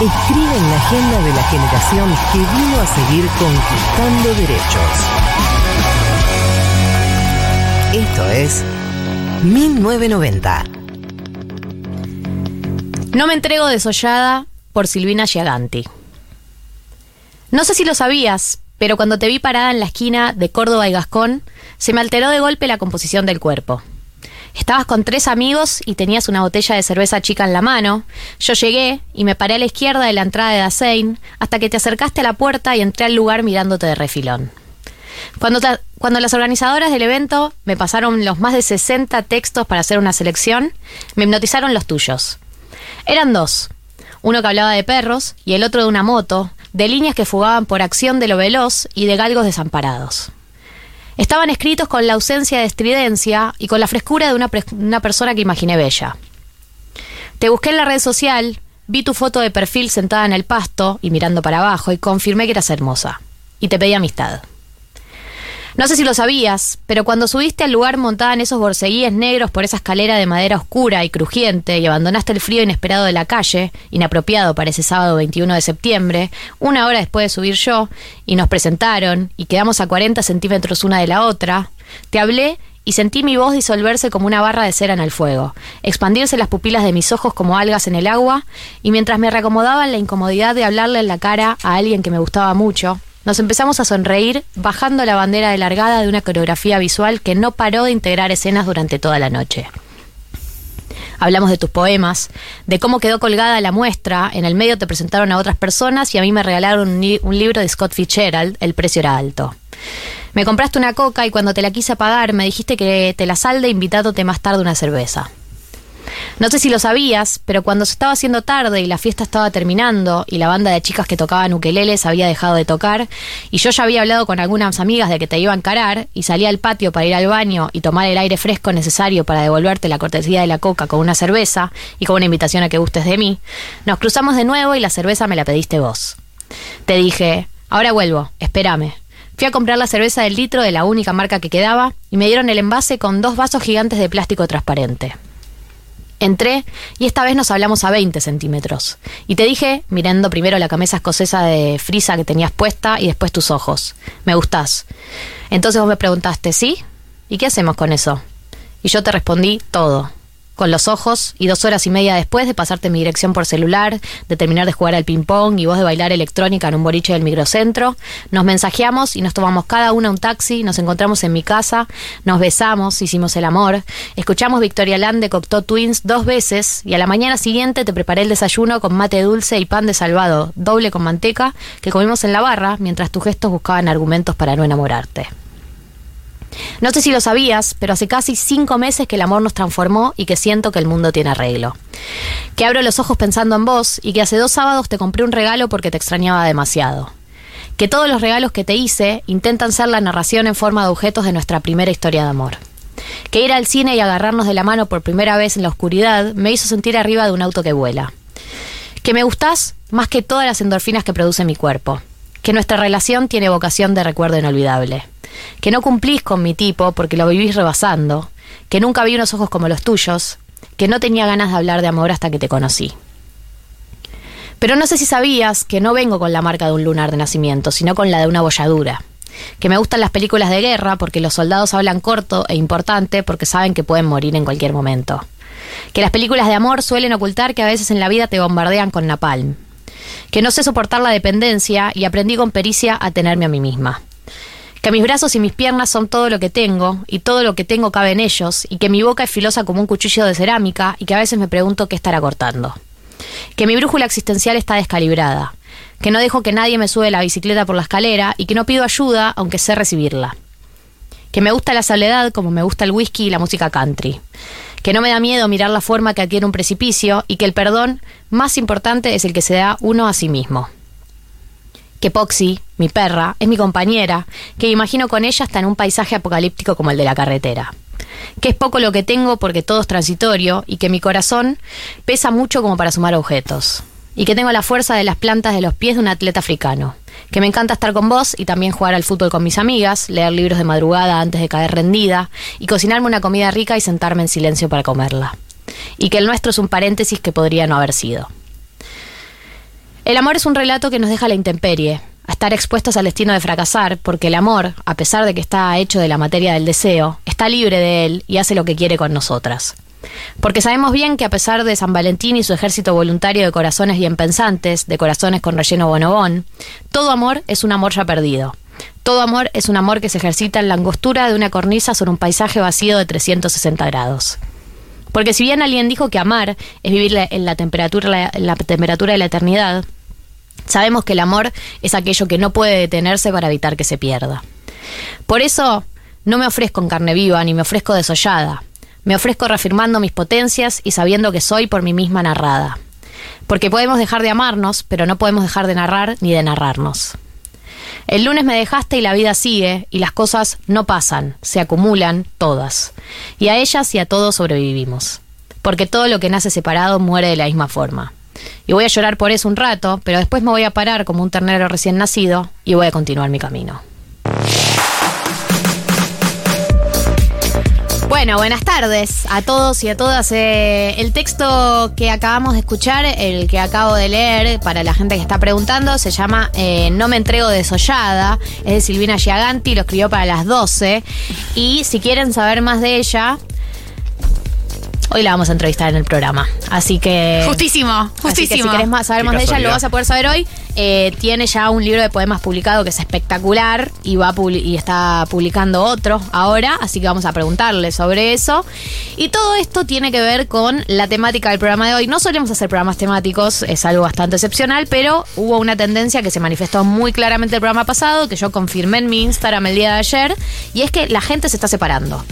escriben la agenda de la generación que vino a seguir conquistando derechos. Esto es 1990. No me entrego desollada por Silvina Giaganti. No sé si lo sabías, pero cuando te vi parada en la esquina de Córdoba y Gascón, se me alteró de golpe la composición del cuerpo. Estabas con tres amigos y tenías una botella de cerveza chica en la mano. Yo llegué y me paré a la izquierda de la entrada de Dasein hasta que te acercaste a la puerta y entré al lugar mirándote de refilón. Cuando, cuando las organizadoras del evento me pasaron los más de 60 textos para hacer una selección, me hipnotizaron los tuyos. Eran dos. Uno que hablaba de perros y el otro de una moto, de líneas que fugaban por acción de lo veloz y de galgos desamparados. Estaban escritos con la ausencia de estridencia y con la frescura de una, persona que imaginé bella. Te busqué en la red social, vi tu foto de perfil sentada en el pasto y mirando para abajo y confirmé que eras hermosa. Y te pedí amistad. No sé si lo sabías, pero cuando subiste al lugar montada en esos borceguíes negros por esa escalera de madera oscura y crujiente y abandonaste el frío inesperado de la calle, inapropiado para ese sábado 21 de septiembre, una hora después de subir yo, y nos presentaron y quedamos a 40 centímetros una de la otra, te hablé y sentí mi voz disolverse como una barra de cera en el fuego, expandirse las pupilas de mis ojos como algas en el agua, y mientras me reacomodaba en la incomodidad de hablarle en la cara a alguien que me gustaba mucho, nos empezamos a sonreír bajando la bandera de largada de una coreografía visual que no paró de integrar escenas durante toda la noche. Hablamos de tus poemas, de cómo quedó colgada la muestra, en el medio te presentaron a otras personas y a mí me regalaron un, libro de Scott Fitzgerald, El precio era alto. Me compraste una coca y cuando te la quise pagar me dijiste que te la salde invitándote más tarde una cerveza. No sé si lo sabías, pero cuando se estaba haciendo tarde y la fiesta estaba terminando y la banda de chicas que tocaban ukeleles había dejado de tocar y yo ya había hablado con algunas amigas de que te iba a encarar y salía al patio para ir al baño y tomar el aire fresco necesario para devolverte la cortesía de la coca con una cerveza y con una invitación a que gustes de mí, nos cruzamos de nuevo y la cerveza me la pediste vos. Te dije, ahora vuelvo, espérame. Fui a comprar la cerveza del litro de la única marca que quedaba y me dieron el envase con dos vasos gigantes de plástico transparente. Entré y esta vez nos hablamos a 20 centímetros. Y te dije, mirando primero la camisa escocesa de frisa que tenías puesta y después tus ojos. Me gustás. Entonces vos me preguntaste, ¿sí? ¿Y qué hacemos con eso? Y yo te respondí todo con los ojos y dos horas y media después de pasarte mi dirección por celular, de terminar de jugar al ping-pong y vos de bailar electrónica en un boliche del microcentro, nos mensajeamos y nos tomamos cada una un taxi, nos encontramos en mi casa, nos besamos, hicimos el amor, escuchamos Victoria Land de Cocteau Twins dos veces y a la mañana siguiente te preparé el desayuno con mate dulce y pan de salvado, doble con manteca, que comimos en la barra mientras tus gestos buscaban argumentos para no enamorarte. No sé si lo sabías, pero hace casi cinco meses que el amor nos transformó y que siento que el mundo tiene arreglo. Que abro los ojos pensando en vos y que hace dos sábados te compré un regalo porque te extrañaba demasiado. Que todos los regalos que te hice intentan ser la narración en forma de objetos de nuestra primera historia de amor. Que ir al cine y agarrarnos de la mano por primera vez en la oscuridad me hizo sentir arriba de un auto que vuela. Que me gustás más que todas las endorfinas que produce mi cuerpo. Que nuestra relación tiene vocación de recuerdo inolvidable que no cumplís con mi tipo porque lo vivís rebasando, que nunca vi unos ojos como los tuyos, que no tenía ganas de hablar de amor hasta que te conocí. Pero no sé si sabías que no vengo con la marca de un lunar de nacimiento, sino con la de una bolladura, Que me gustan las películas de guerra porque los soldados hablan corto e importante porque saben que pueden morir en cualquier momento. Que las películas de amor suelen ocultar que a veces en la vida te bombardean con napalm. Que no sé soportar la dependencia y aprendí con pericia a tenerme a mí misma que mis brazos y mis piernas son todo lo que tengo, y todo lo que tengo cabe en ellos, y que mi boca es filosa como un cuchillo de cerámica, y que a veces me pregunto qué estará cortando. Que mi brújula existencial está descalibrada, que no dejo que nadie me sube la bicicleta por la escalera, y que no pido ayuda aunque sé recibirla. Que me gusta la soledad como me gusta el whisky y la música country. Que no me da miedo mirar la forma que adquiere un precipicio, y que el perdón más importante es el que se da uno a sí mismo que Poxy, mi perra, es mi compañera, que imagino con ella hasta en un paisaje apocalíptico como el de la carretera. Que es poco lo que tengo porque todo es transitorio y que mi corazón pesa mucho como para sumar objetos. Y que tengo la fuerza de las plantas de los pies de un atleta africano. Que me encanta estar con vos y también jugar al fútbol con mis amigas, leer libros de madrugada antes de caer rendida y cocinarme una comida rica y sentarme en silencio para comerla. Y que el nuestro es un paréntesis que podría no haber sido. El amor es un relato que nos deja la intemperie, a estar expuestos al destino de fracasar, porque el amor, a pesar de que está hecho de la materia del deseo, está libre de él y hace lo que quiere con nosotras. Porque sabemos bien que a pesar de San Valentín y su ejército voluntario de corazones bien pensantes, de corazones con relleno bonobón, todo amor es un amor ya perdido. Todo amor es un amor que se ejercita en la angostura de una cornisa sobre un paisaje vacío de 360 grados. Porque si bien alguien dijo que amar es vivir en la temperatura, en la temperatura de la eternidad, Sabemos que el amor es aquello que no puede detenerse para evitar que se pierda. Por eso no me ofrezco en carne viva ni me ofrezco desollada. Me ofrezco reafirmando mis potencias y sabiendo que soy por mí misma narrada. Porque podemos dejar de amarnos, pero no podemos dejar de narrar ni de narrarnos. El lunes me dejaste y la vida sigue, y las cosas no pasan, se acumulan todas. Y a ellas y a todos sobrevivimos. Porque todo lo que nace separado muere de la misma forma. Y voy a llorar por eso un rato, pero después me voy a parar como un ternero recién nacido y voy a continuar mi camino. Bueno, buenas tardes a todos y a todas. Eh, el texto que acabamos de escuchar, el que acabo de leer, para la gente que está preguntando, se llama eh, No me entrego desollada. Es de Silvina Giaganti, lo escribió para las 12. Y si quieren saber más de ella, Hoy la vamos a entrevistar en el programa. Así que. Justísimo, justísimo. si querés saber más de ella, lo vas a poder saber hoy. Eh, tiene ya un libro de poemas publicado que es espectacular y, va y está publicando otro ahora. Así que vamos a preguntarle sobre eso. Y todo esto tiene que ver con la temática del programa de hoy. No solemos hacer programas temáticos, es algo bastante excepcional, pero hubo una tendencia que se manifestó muy claramente el programa pasado, que yo confirmé en mi Instagram el día de ayer, y es que la gente se está separando.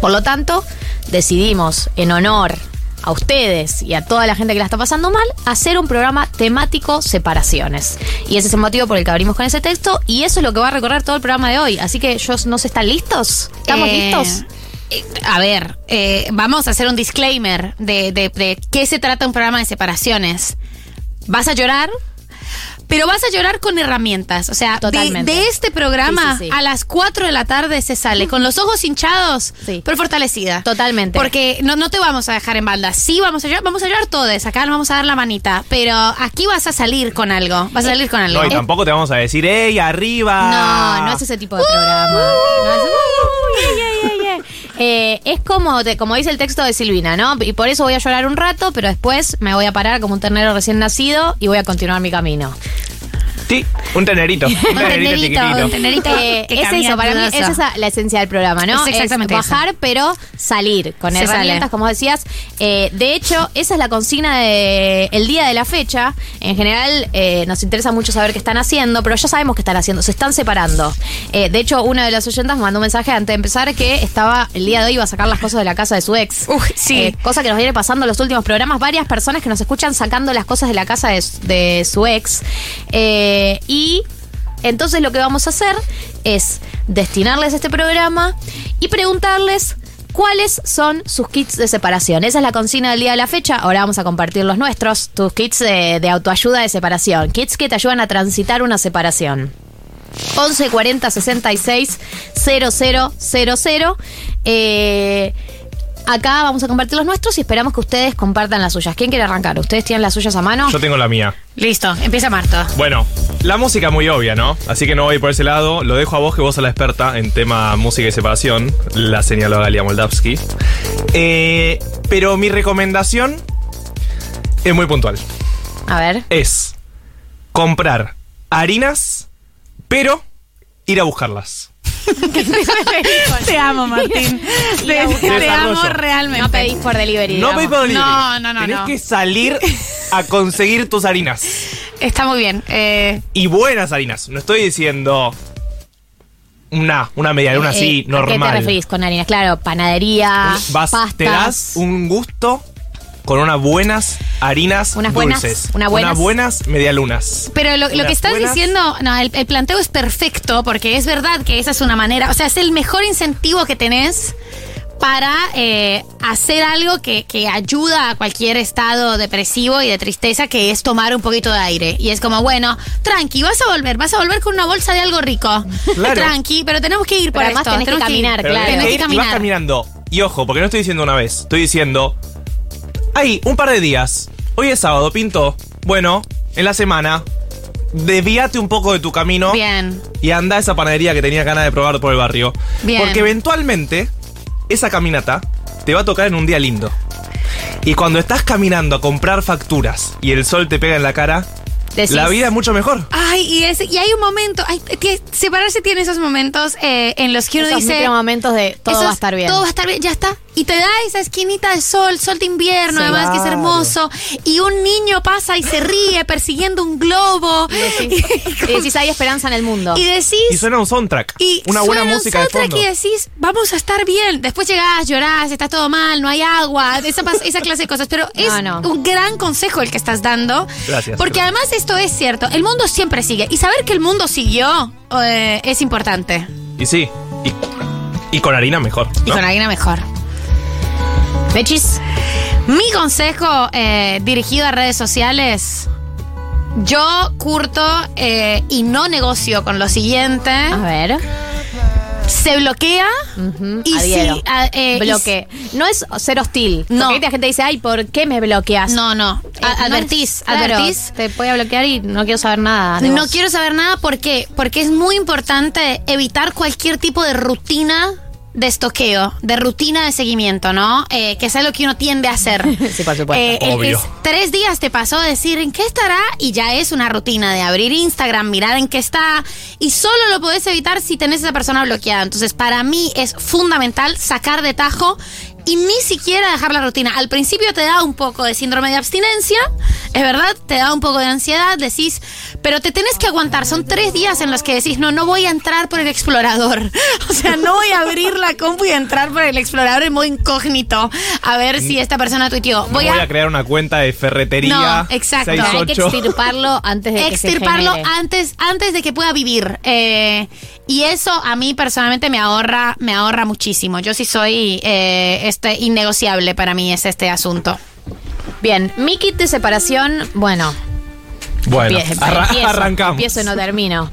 Por lo tanto, decidimos, en honor a ustedes y a toda la gente que la está pasando mal, hacer un programa temático separaciones. Y ese es el motivo por el que abrimos con ese texto y eso es lo que va a recorrer todo el programa de hoy. Así que ellos no se están listos. ¿Estamos Eh, listos? eh, A ver, eh, vamos a hacer un disclaimer de, de, de qué se trata un programa de separaciones. Vas a llorar, pero vas a llorar con herramientas. O sea, de, Totalmente. de este programa Sí, sí, sí. a las 4 de la tarde se sale con los ojos hinchados, Sí. pero fortalecida. Totalmente. Porque no, no te vamos a dejar en banda. Sí, vamos a llorar, vamos a llorar todos. Acá nos vamos a dar la manita. Pero aquí vas a salir con algo. Vas a salir con algo. No, y tampoco te vamos a decir, ¡ey, arriba! No, no es ese tipo de programa. No es, Uy, ay, ay, ay, ay. Eh, es como, te- como dice el texto de Silvina, ¿no? Y por eso voy a llorar un rato, pero después me voy a parar como un ternero recién nacido y voy a continuar mi camino. Sí, un tenerito. Un tenerito chiquitito. un tenerito. Eh, que es camina eso, para mí esa es la esencia del programa, ¿no? Es exactamente bajar, pero salir con Se herramientas, sale. como decías. Eh, de hecho, esa es la consigna del el día de la fecha. En general, eh, nos interesa mucho saber qué están haciendo, pero ya sabemos qué están haciendo, se están separando. Eh, de hecho, una de las oyentas me mandó un mensaje antes de empezar que estaba el día de hoy iba a sacar las cosas de la casa de su ex. Uy, sí. Eh, cosa que nos viene pasando en los últimos programas. Varias personas que nos escuchan sacando las cosas de la casa de, de su ex. Eh, y entonces lo que vamos a hacer es destinarles este programa y preguntarles cuáles son sus kits de separación. Esa es la consigna del día de la fecha. Ahora vamos a compartir los nuestros, tus kits de, autoayuda de separación. Kits que te ayudan a transitar una separación. 11 40 66 000. Eh, acá vamos a compartir los nuestros y esperamos que ustedes compartan las suyas. ¿Quién quiere arrancar? ¿Ustedes tienen las suyas a mano? Yo tengo la mía. Listo, empieza Marta. Bueno, la música muy obvia, ¿no? Así que no voy por ese lado. Lo dejo a vos, que vos sos la experta en tema música y separación. La señaló Galia Moldavsky. Eh, pero mi recomendación es muy puntual. A ver. Es comprar harinas, pero ir a buscarlas. Te amo, Martín. Te, te amo realmente. No pedís por delivery. No digamos. pedís por delivery. No, no, no, Tenés no. que salir a conseguir tus harinas. Está muy bien. Eh, Y buenas harinas. No estoy diciendo una, una media luna así, Eh, ¿A qué te normal. referís con harinas? Claro, panadería, Vas, pastas. te das un gusto con unas buenas harinas Unas buenas, dulces. unas buenas. Unas buenas medialunas. Pero lo, que estás buenas- diciendo, no, el, el planteo es perfecto porque es verdad que esa es una manera, o sea, es el mejor incentivo que tenés para eh, hacer algo que, que ayuda a cualquier estado depresivo y de tristeza, que es tomar un poquito de aire. Y es como, bueno, tranqui, vas a volver, vas a volver con una bolsa de algo rico. Claro. Tranqui, pero tenemos que ir Pero por además esto. tenés que tenemos ir. caminar, Pero claro. tenés Tenés que que ir y vas caminar. caminando. Y ojo, porque no estoy diciendo una vez. Estoy diciendo. Ahí, un par de días. Hoy es sábado, pinto. Bueno, en la semana. Desvíate un poco de tu camino. Bien. Y anda a esa panadería que tenía ganas de probar por el barrio. Bien. Porque eventualmente, esa caminata te va a tocar en un día lindo. Y cuando estás caminando a comprar facturas y el sol te pega en la cara, Decís- la vida es mucho mejor. Ay, y, es- y hay un momento, ay, tie- separarse tiene esos momentos eh, en los que uno Esos dice... micromomentos de todo esos- va a estar bien. Todo va a estar bien, ya está. Y te da esa esquinita de sol, sol de invierno, además que es hermoso. Y un niño pasa y se ríe persiguiendo un globo. Decís, y decís, hay esperanza en el mundo. Y decís... Y suena un soundtrack. Y una buena suena un música de soundtrack fondo. y decís, vamos a estar bien. Después llegás, llorás, está todo mal, no hay agua, esa, esa clase de cosas. Pero es No, no. un gran consejo el que estás dando. Gracias. Porque además esto es cierto, el mundo siempre sigue. Y saber que el mundo siguió eh, es importante. Y sí. Y, y con harina mejor. Y con alguien mejor. Mi consejo eh, dirigido a redes sociales. Yo curto eh, y no negocio con lo siguiente. A ver. Se bloquea y adhiero. sí, a- eh, y Bloque. No es ser hostil. No. Porque la gente dice, ay, ¿por qué me bloqueas? No, no. Advertís, claro, advertís. Te voy a bloquear y no quiero saber nada. No quiero saber nada ¿por qué? porque es muy importante evitar cualquier tipo de rutina de estoqueo, de rutina de seguimiento, ¿no? Eh, que es algo que uno tiende a hacer. Sí, por supuesto. Eh, Obvio. es- tres días te pasó de decir en qué estará y ya es una rutina de abrir Instagram, mirar en qué está y solo lo podés evitar si tenés a esa persona bloqueada. Entonces, para mí es fundamental sacar de tajo y ni siquiera dejar la rutina. Al principio te da un poco de síndrome de abstinencia, es verdad, te da un poco de ansiedad, decís, pero te tenés que aguantar. Son tres días en los que decís, no, no voy a entrar por el explorador. O sea, no voy a abrir la compu y entrar por el explorador en modo incógnito a ver si esta persona tuiteó. Voy, Voy, a, crear una cuenta de ferretería. No, exacto. Hay que 68. extirparlo antes de que se extirparlo antes, antes de que pueda vivir. Eh, y eso a mí personalmente me ahorra, me ahorra muchísimo. Yo sí soy eh, este innegociable para mí es este asunto. Bien, mi kit de separación, bueno, Bueno, empie- arra- empiezo, arrancamos. Empiezo y no termino.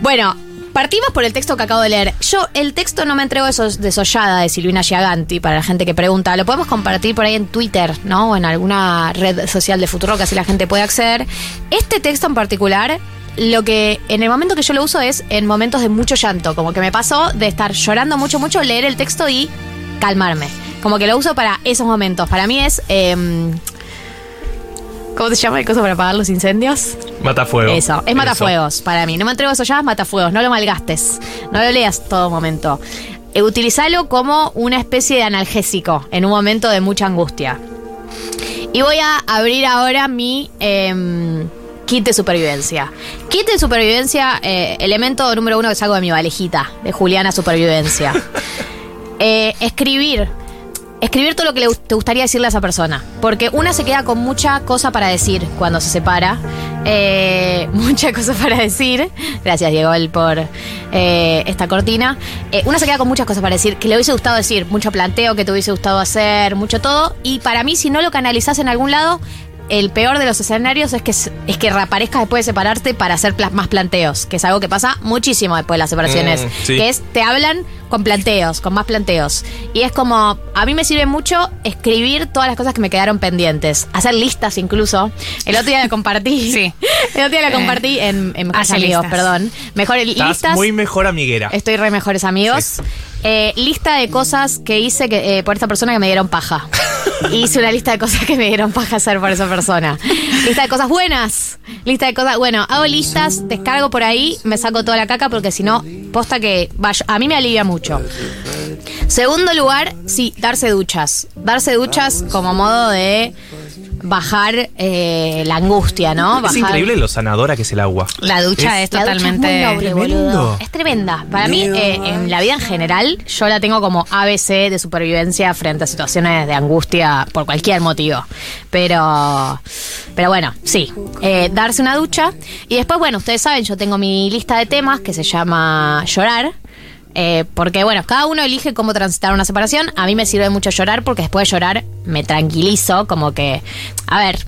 Bueno, partimos por el texto que acabo de leer. Yo el texto no me entrego de sos- desollada de Silvina Giaganti, para la gente que pregunta. Lo podemos compartir por ahí en Twitter, ¿no? O en alguna red social de Futuro, que así la gente puede acceder. Este texto en particular, lo que en el momento que yo lo uso es en momentos de mucho llanto. Como que me pasó de estar llorando mucho, mucho, leer el texto y calmarme. Como que lo uso para esos momentos. Para mí es... em, ¿Cómo se llama el coso para apagar los incendios? Matafuego. Eso, es matafuegos para mí. No me entrego a eso ya, es matafuegos. No lo malgastes. No lo leas todo momento. Eh, utilizalo como una especie de analgésico en un momento de mucha angustia. Y voy a abrir ahora mi em, kit de supervivencia. Kit de supervivencia, eh, elemento número uno que saco de mi valijita, de Juliana Supervivencia. Eh, escribir. Escribir todo lo que le, te gustaría decirle a esa persona. Porque una se queda con mucha cosa para decir cuando se separa. Eh, mucha cosa para decir. Gracias, Diego, por eh, esta cortina. Eh, una se queda con muchas cosas para decir. Que le hubiese gustado decir. Mucho planteo que te hubiese gustado hacer. Mucho todo. Y para mí, si no lo canalizás en algún lado, el peor de los escenarios es que, es es que reaparezcas después de separarte para hacer más planteos, que es algo que pasa muchísimo después de las separaciones. Mm, sí. Que es, te hablan con planteos, con más planteos. Y es como, a mí me sirve mucho escribir todas las cosas que me quedaron pendientes, hacer listas incluso. El otro día la compartí. Sí. El otro día la Eh, compartí en, en Mejores hace Amigos, listas. perdón. Mejor Estás listas. muy mejor amiguera. Estoy re mejores amigos. Eh, lista de cosas que hice que, eh, por esta persona que me dieron paja. Hice una lista de cosas que me dieron paja hacer por esa persona. Lista de cosas buenas. Lista de cosas. Bueno, hago listas, descargo por ahí, me saco toda la caca porque si no, posta que vaya, a mí me alivia mucho. Segundo lugar, sí, darse duchas. Darse duchas como modo de bajar eh, la angustia, ¿no? Es Bajar- increíble lo sanadora que es el agua. La ducha es, la ducha totalmente. es muy noble, Tremendo. boludo. Es tremenda. Para mí, eh, en la vida en general, yo la tengo como ABC de supervivencia frente a situaciones de angustia por cualquier motivo. Pero, pero bueno, sí. Eh, darse una ducha. Y después, bueno, ustedes saben, yo tengo mi lista de temas que se llama llorar. Eh, porque bueno, cada uno elige cómo transitar una separación. A mí me sirve mucho llorar porque después de llorar me tranquilizo, como que, a ver,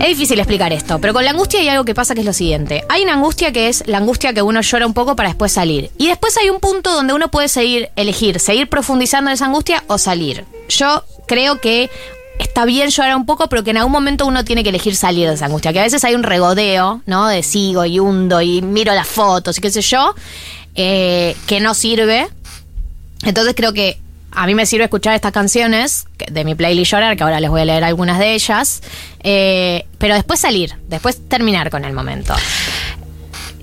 es difícil explicar esto, pero con la angustia hay algo que pasa que es lo siguiente. Hay una angustia que es la angustia que uno llora un poco para después salir. Y después hay un punto donde uno puede seguir, elegir, seguir profundizando en esa angustia o salir. Yo creo que está bien llorar un poco, pero que en algún momento uno tiene que elegir salir de esa angustia. Que a veces hay un regodeo, ¿no? De sigo y hundo y miro las fotos y qué sé yo, eh, que no sirve. Entonces creo que a mí me sirve escuchar estas canciones de mi playlist Llorar, que ahora les voy a leer algunas de ellas, eh, pero después salir, después terminar con el momento.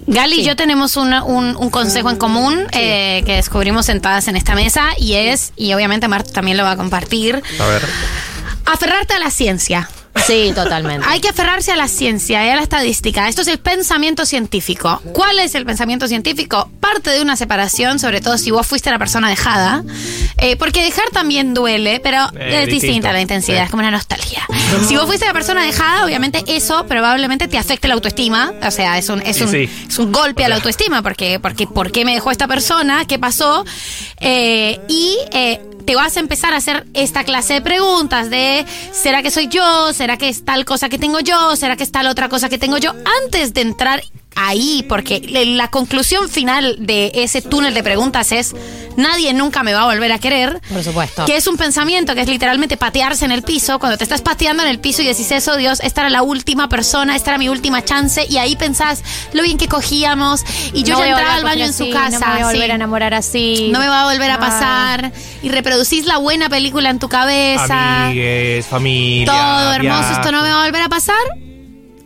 Gali y yo tenemos un, un consejo en común eh, que descubrimos sentadas en esta mesa y es, y obviamente Marta también lo va a compartir, A ver. aferrarte a la ciencia. Sí, totalmente. Hay que aferrarse a la ciencia y a la estadística. Esto es el pensamiento científico. ¿Cuál es el pensamiento científico? Parte de una separación, sobre todo si vos fuiste la persona dejada. Eh, porque dejar también duele, pero Eh, es distinto. distinta la intensidad, Sí. es como una nostalgia. Si vos fuiste la persona dejada, obviamente eso probablemente te afecte la autoestima. O sea, es un, es un, sí. es un golpe a la autoestima, porque, porque ¿por qué me dejó esta persona? ¿Qué pasó? Eh, y eh, te vas a empezar a hacer esta clase de preguntas de ¿será que soy yo? ¿Será que es tal cosa que tengo yo? ¿Será que es tal otra cosa que tengo yo? Antes de entrar ahí, porque la conclusión final de ese túnel de preguntas es nadie nunca me va a volver a querer. Por supuesto. Que es un pensamiento que es literalmente patearse en el piso. Cuando te estás pateando en el piso y decís eso, Dios, esta era la última persona, esta era mi última chance. Y ahí pensás lo bien que cogíamos. Y yo No ya voy a entraba al baño en su casa. No me voy a volver sí. a enamorar así. No me va a volver a Ah. pasar. Y reproducís la buena película en tu cabeza. Amigues, familia. Todo hermoso, viaje. esto no me va a volver a pasar.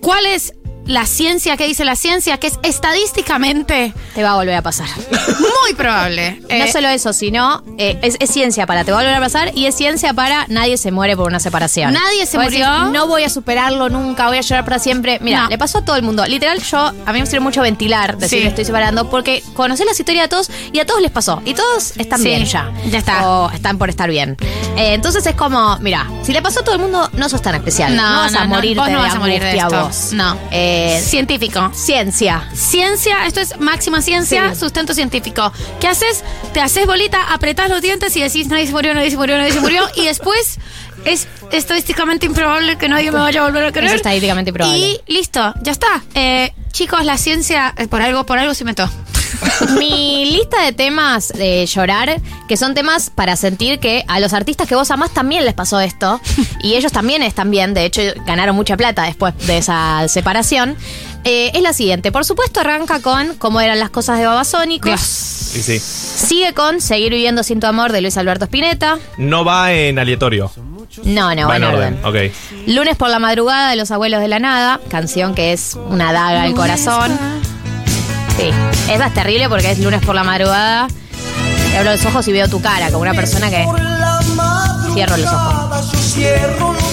¿Cuál es la ciencia? ¿Qué dice la ciencia? Que es estadísticamente Te va a volver a pasar. muy probable. no Eh, solo eso, sino eh, es, es ciencia para te va a volver a pasar y es ciencia para nadie se muere por una separación. Nadie se Vos murió. no voy a superarlo nunca, voy a llorar para siempre. Mira, No. le pasó a todo el mundo. Literal, yo, a mí me sirve mucho ventilar, decir Sí. que estoy separando, porque conocí las historias de todos y a todos les pasó. Y todos están Sí, bien ya. ya está. O están por estar bien. Eh, entonces es como, mira, si le pasó a todo el mundo, no sos tan especial. No, No, vas no, a no. morir Vos no vas a morir de esto. vos. No. Eh, científico. ciencia. Ciencia, esto es máxima ciencia, Sí. sustento científico. ¿Qué haces? Te haces bolita, apretás los dientes y decís nadie se murió, nadie se murió, nadie se murió. y después es estadísticamente improbable que nadie me vaya a volver a querer. Es estadísticamente improbable. Y listo, ya está. Eh, chicos, la ciencia, eh, por algo, por algo se inventó. Mi lista de temas de llorar, que son temas para sentir que a los artistas que vos amás también les pasó esto. Y ellos también están bien, de hecho ganaron mucha plata después de esa separación. eh, es la siguiente. Por supuesto arranca con cómo eran las cosas de Babasónicos. Sí, sí. Sigue con Seguir viviendo sin tu amor de Luis Alberto Spinetta. No va en aleatorio. No, no, va en en orden. Lunes por la madrugada de los abuelos de la nada, canción que es una daga al corazón. Sí, esa es terrible porque es lunes por la madrugada. Te abro los ojos y veo tu cara, como una persona que cierro los ojos.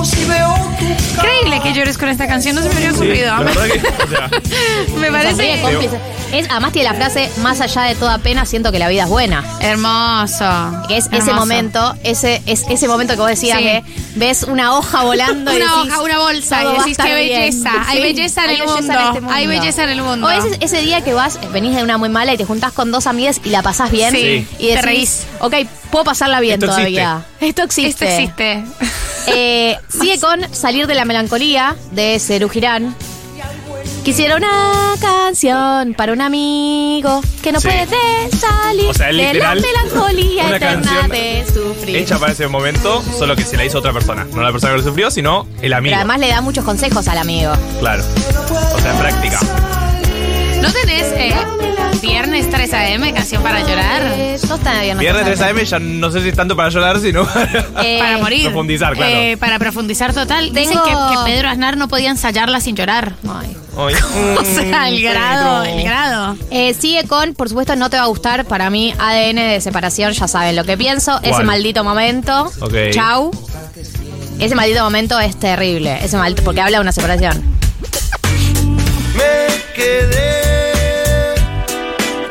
Increíble que llores con esta canción, no se me había Sí, ocurrido. la verdad que, o sea, me parece cómplice. Es, además tiene la frase, más allá de toda pena, siento que la vida es buena. hermoso. Que es ese Hermoso. momento, ese, es ese momento que vos decías Sí. que ves una hoja volando y Una decís, hoja, una bolsa, todo y va a decís estar qué bien". belleza. Hay Sí, belleza en hay el belleza mundo. en este Hay belleza en el mundo. O ese, ese día que vas, venís de una muy mala y te juntás con dos amigas y la pasás bien. Sí, y te decís, reís. Ok, puedo pasarla bien Esto existe. todavía. Esto existe. Esto existe. Eh, sigue con Salir de la Melancolía de Serú Girán. Quisiera una canción para un amigo que no Sí. puede salir O sea, de la literal, melancolía una eterna canción de sufrir. Hecha para ese momento, solo que se la hizo otra persona. No la persona que lo sufrió, sino el amigo. Pero además le da muchos consejos al amigo. Claro. O sea, en práctica. ¿No tenés eh, viernes 3 AM, canción para llorar? No está bien. no Viernes está 3 AM ya no sé si es tanto para llorar, sino para, Eh, para morir. profundizar, claro. Eh, para profundizar total. Dicen Tengo- que, que Pedro Aznar no podía ensayarla sin llorar. Ay. Ay. O sea, el grado, el grado. Eh, sigue con, por supuesto, no te va a gustar. Para mí, ADN de separación, ya saben lo que pienso. Ese maldito momento. Ok. Chau. Ese maldito momento es terrible. Ese maldito, porque habla de una separación. Me quedé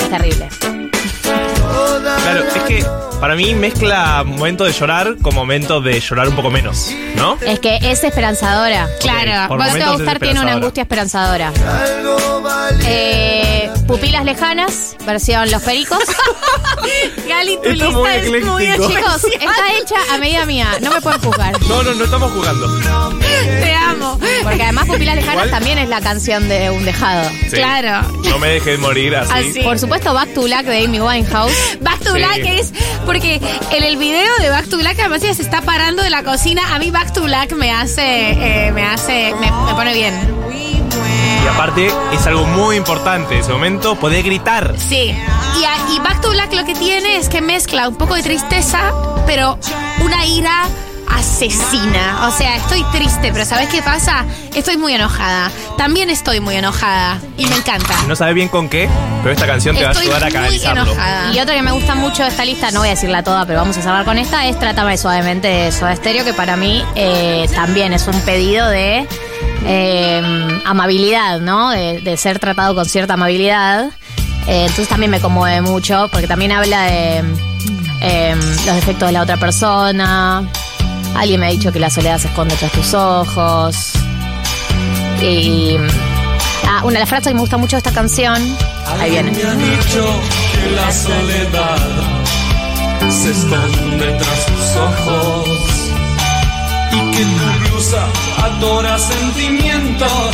terrible. Claro, es que para mí mezcla momento de llorar con momento de llorar un poco menos, ¿no? Es que es esperanzadora. Claro. por No te va a gustar, tiene una angustia esperanzadora. Eh, pupilas lejanas, versión Los Pericos. Gali, tu Esto es muy lista es muy ecléctico. Chicos, está hecha a medida mía. No me pueden juzgar. No, no, no estamos jugando. Te amo. Porque además Pupilas lejanas Igual- también es la canción de un dejado. Sí. Claro. No me dejes morir así. Así. Por supuesto, Back to Black de Amy Winehouse. Back to Sí. Black es porque en el video de Back to Black además ella se está parando de la cocina. A mí Back to Black me hace, eh, me hace, me, me pone bien. Y aparte, es algo muy importante en ese momento, poder gritar. Sí. Y, a- y Back to Black lo que tiene es que mezcla un poco de tristeza, pero una ira asesina. O sea, estoy triste, pero ¿sabes qué pasa? Estoy muy enojada. También estoy muy enojada. Y me encanta. No sabes bien con qué, pero esta canción te va a ayudar a muy canalizarlo. enojada. Y otra que me gusta mucho de esta lista, no voy a decirla toda, pero vamos a cerrar con esta, es Trátame suavemente de Soda Stereo, que para mí eh, también es un pedido de eh, amabilidad, ¿no? De, de ser tratado con cierta amabilidad. Eh, entonces también me conmueve mucho, porque también habla de eh, los defectos de la otra persona. Alguien me ha dicho que la soledad se esconde tras tus ojos. Y. Ah, una de las frases que me gusta mucho de esta canción. Ahí viene. Me han dicho que la soledad se esconde tras tus ojos y que tu blusa adora sentimientos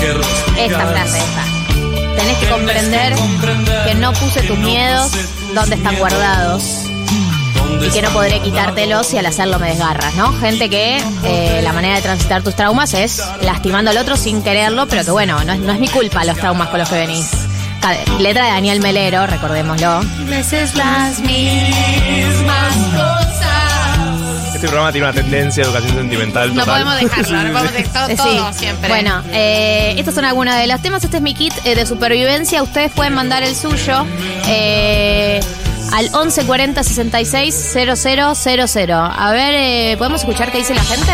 que. Esta frase, esta. Tenés que comprender que no puse tus miedos donde están guardados y que no podré quitártelos y al hacerlo me desgarras, ¿no? Gente que eh, la manera de transitar tus traumas es lastimando al otro sin quererlo, pero que bueno, no es, no es mi culpa los traumas con los que venís. Letra de Daniel Melero, recordémoslo. veces las mismas cosas. Este programa tiene una tendencia de educación sentimental No total. podemos dejarlo, no podemos dejar Eh, todo, sí. todo siempre. Bueno, eh, estos son algunos de los temas. Este es mi kit eh, de supervivencia. Ustedes pueden mandar el suyo eh, al 1140 66 000. A ver, eh, ¿podemos escuchar qué dice la gente?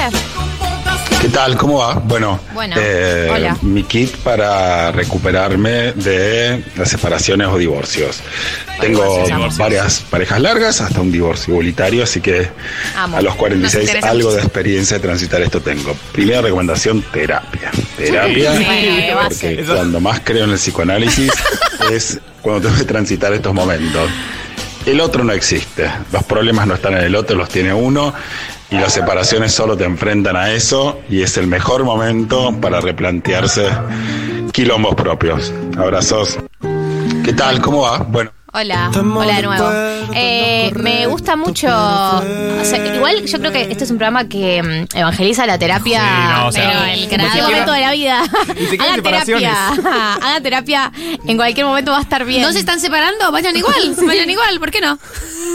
¿Qué tal? ¿Cómo va? Bueno, Bueno, eh, hola. mi kit para recuperarme de las separaciones o divorcios. Tengo varias parejas largas, hasta un divorcio igualitario, así que Amo. a los Nos 46 interesa algo de experiencia de transitar esto tengo. Primera recomendación, terapia. Terapia, Sí, porque cuando más creo en el psicoanálisis es cuando tengo que transitar estos momentos. El otro no existe. Los problemas no están en el otro, los tiene uno. Y las separaciones solo te enfrentan a eso. Y es el mejor momento para replantearse quilombos propios. Abrazos. ¿Qué tal? ¿Cómo va? Bueno. Hola, hola de nuevo. Eh, me gusta mucho. o sea, igual yo creo que este es un programa que mm, evangeliza la terapia. Sí, no, o sea, pero en cualquier- momento de la vida. Hagan terapia. Hagan terapia. En cualquier momento va a estar bien. ¿No se están separando? Vayan igual, vayan igual, ¿por qué no?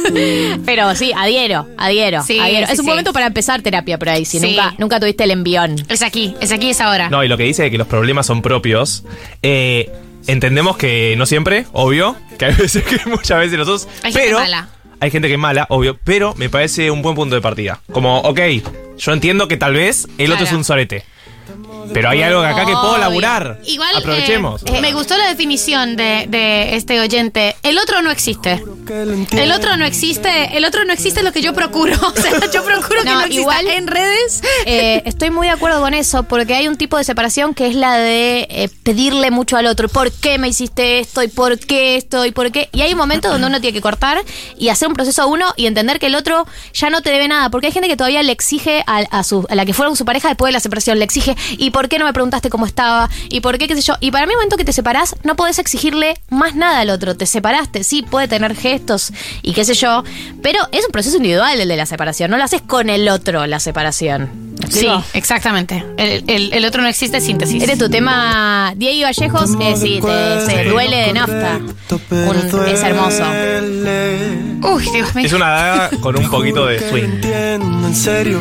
Pero sí, adhiero, adhiero. Sí, adhiero. sí, es un sí. momento para empezar terapia por ahí, si Sí. nunca, nunca tuviste el envión. Es aquí, es aquí, es ahora. No, y lo que dice de que los problemas son propios, eh, entendemos que no siempre, obvio, que hay veces que muchas veces nosotros. Hay gente pero mala. hay gente que es mala, obvio, pero me parece un buen punto de partida. Como, ok, yo entiendo que tal vez el otro es un sorete. Pero hay algo acá que puedo laburar. Igual, Aprovechemos. eh, me gustó la definición de, de este oyente. El otro no existe. El otro no existe, el otro no existe lo que yo procuro. O sea, yo procuro que no, exista igual- en redes. Eh, estoy muy de acuerdo con eso, porque hay un tipo de separación que es la de eh, pedirle mucho al otro. ¿Por qué me hiciste esto? ¿Y por qué esto? ¿Y por qué? Y hay un momento donde uno tiene que cortar y hacer un proceso a uno y entender que el otro ya no te debe nada. Porque hay gente que todavía le exige a, a su, a la que fueron su pareja después de la separación, le exige, ¿y por qué no me preguntaste cómo estaba? ¿Y por qué qué sé yo? Y para mí, el momento que te separás, no podés exigirle más nada al otro. Te separaste, sí, puede tener gestos y qué sé yo, pero es un proceso individual el de la separación. No lo haces con el otro la separación. ¿Me Sí, exactamente. El, el- el otro no existe, síntesis. Este es tu tema, Diego Vallejos, eh, sí, te, se duele de nafta. Un- es hermoso. Uy, Dios mío. Es una daga con un poquito de swing. En serio,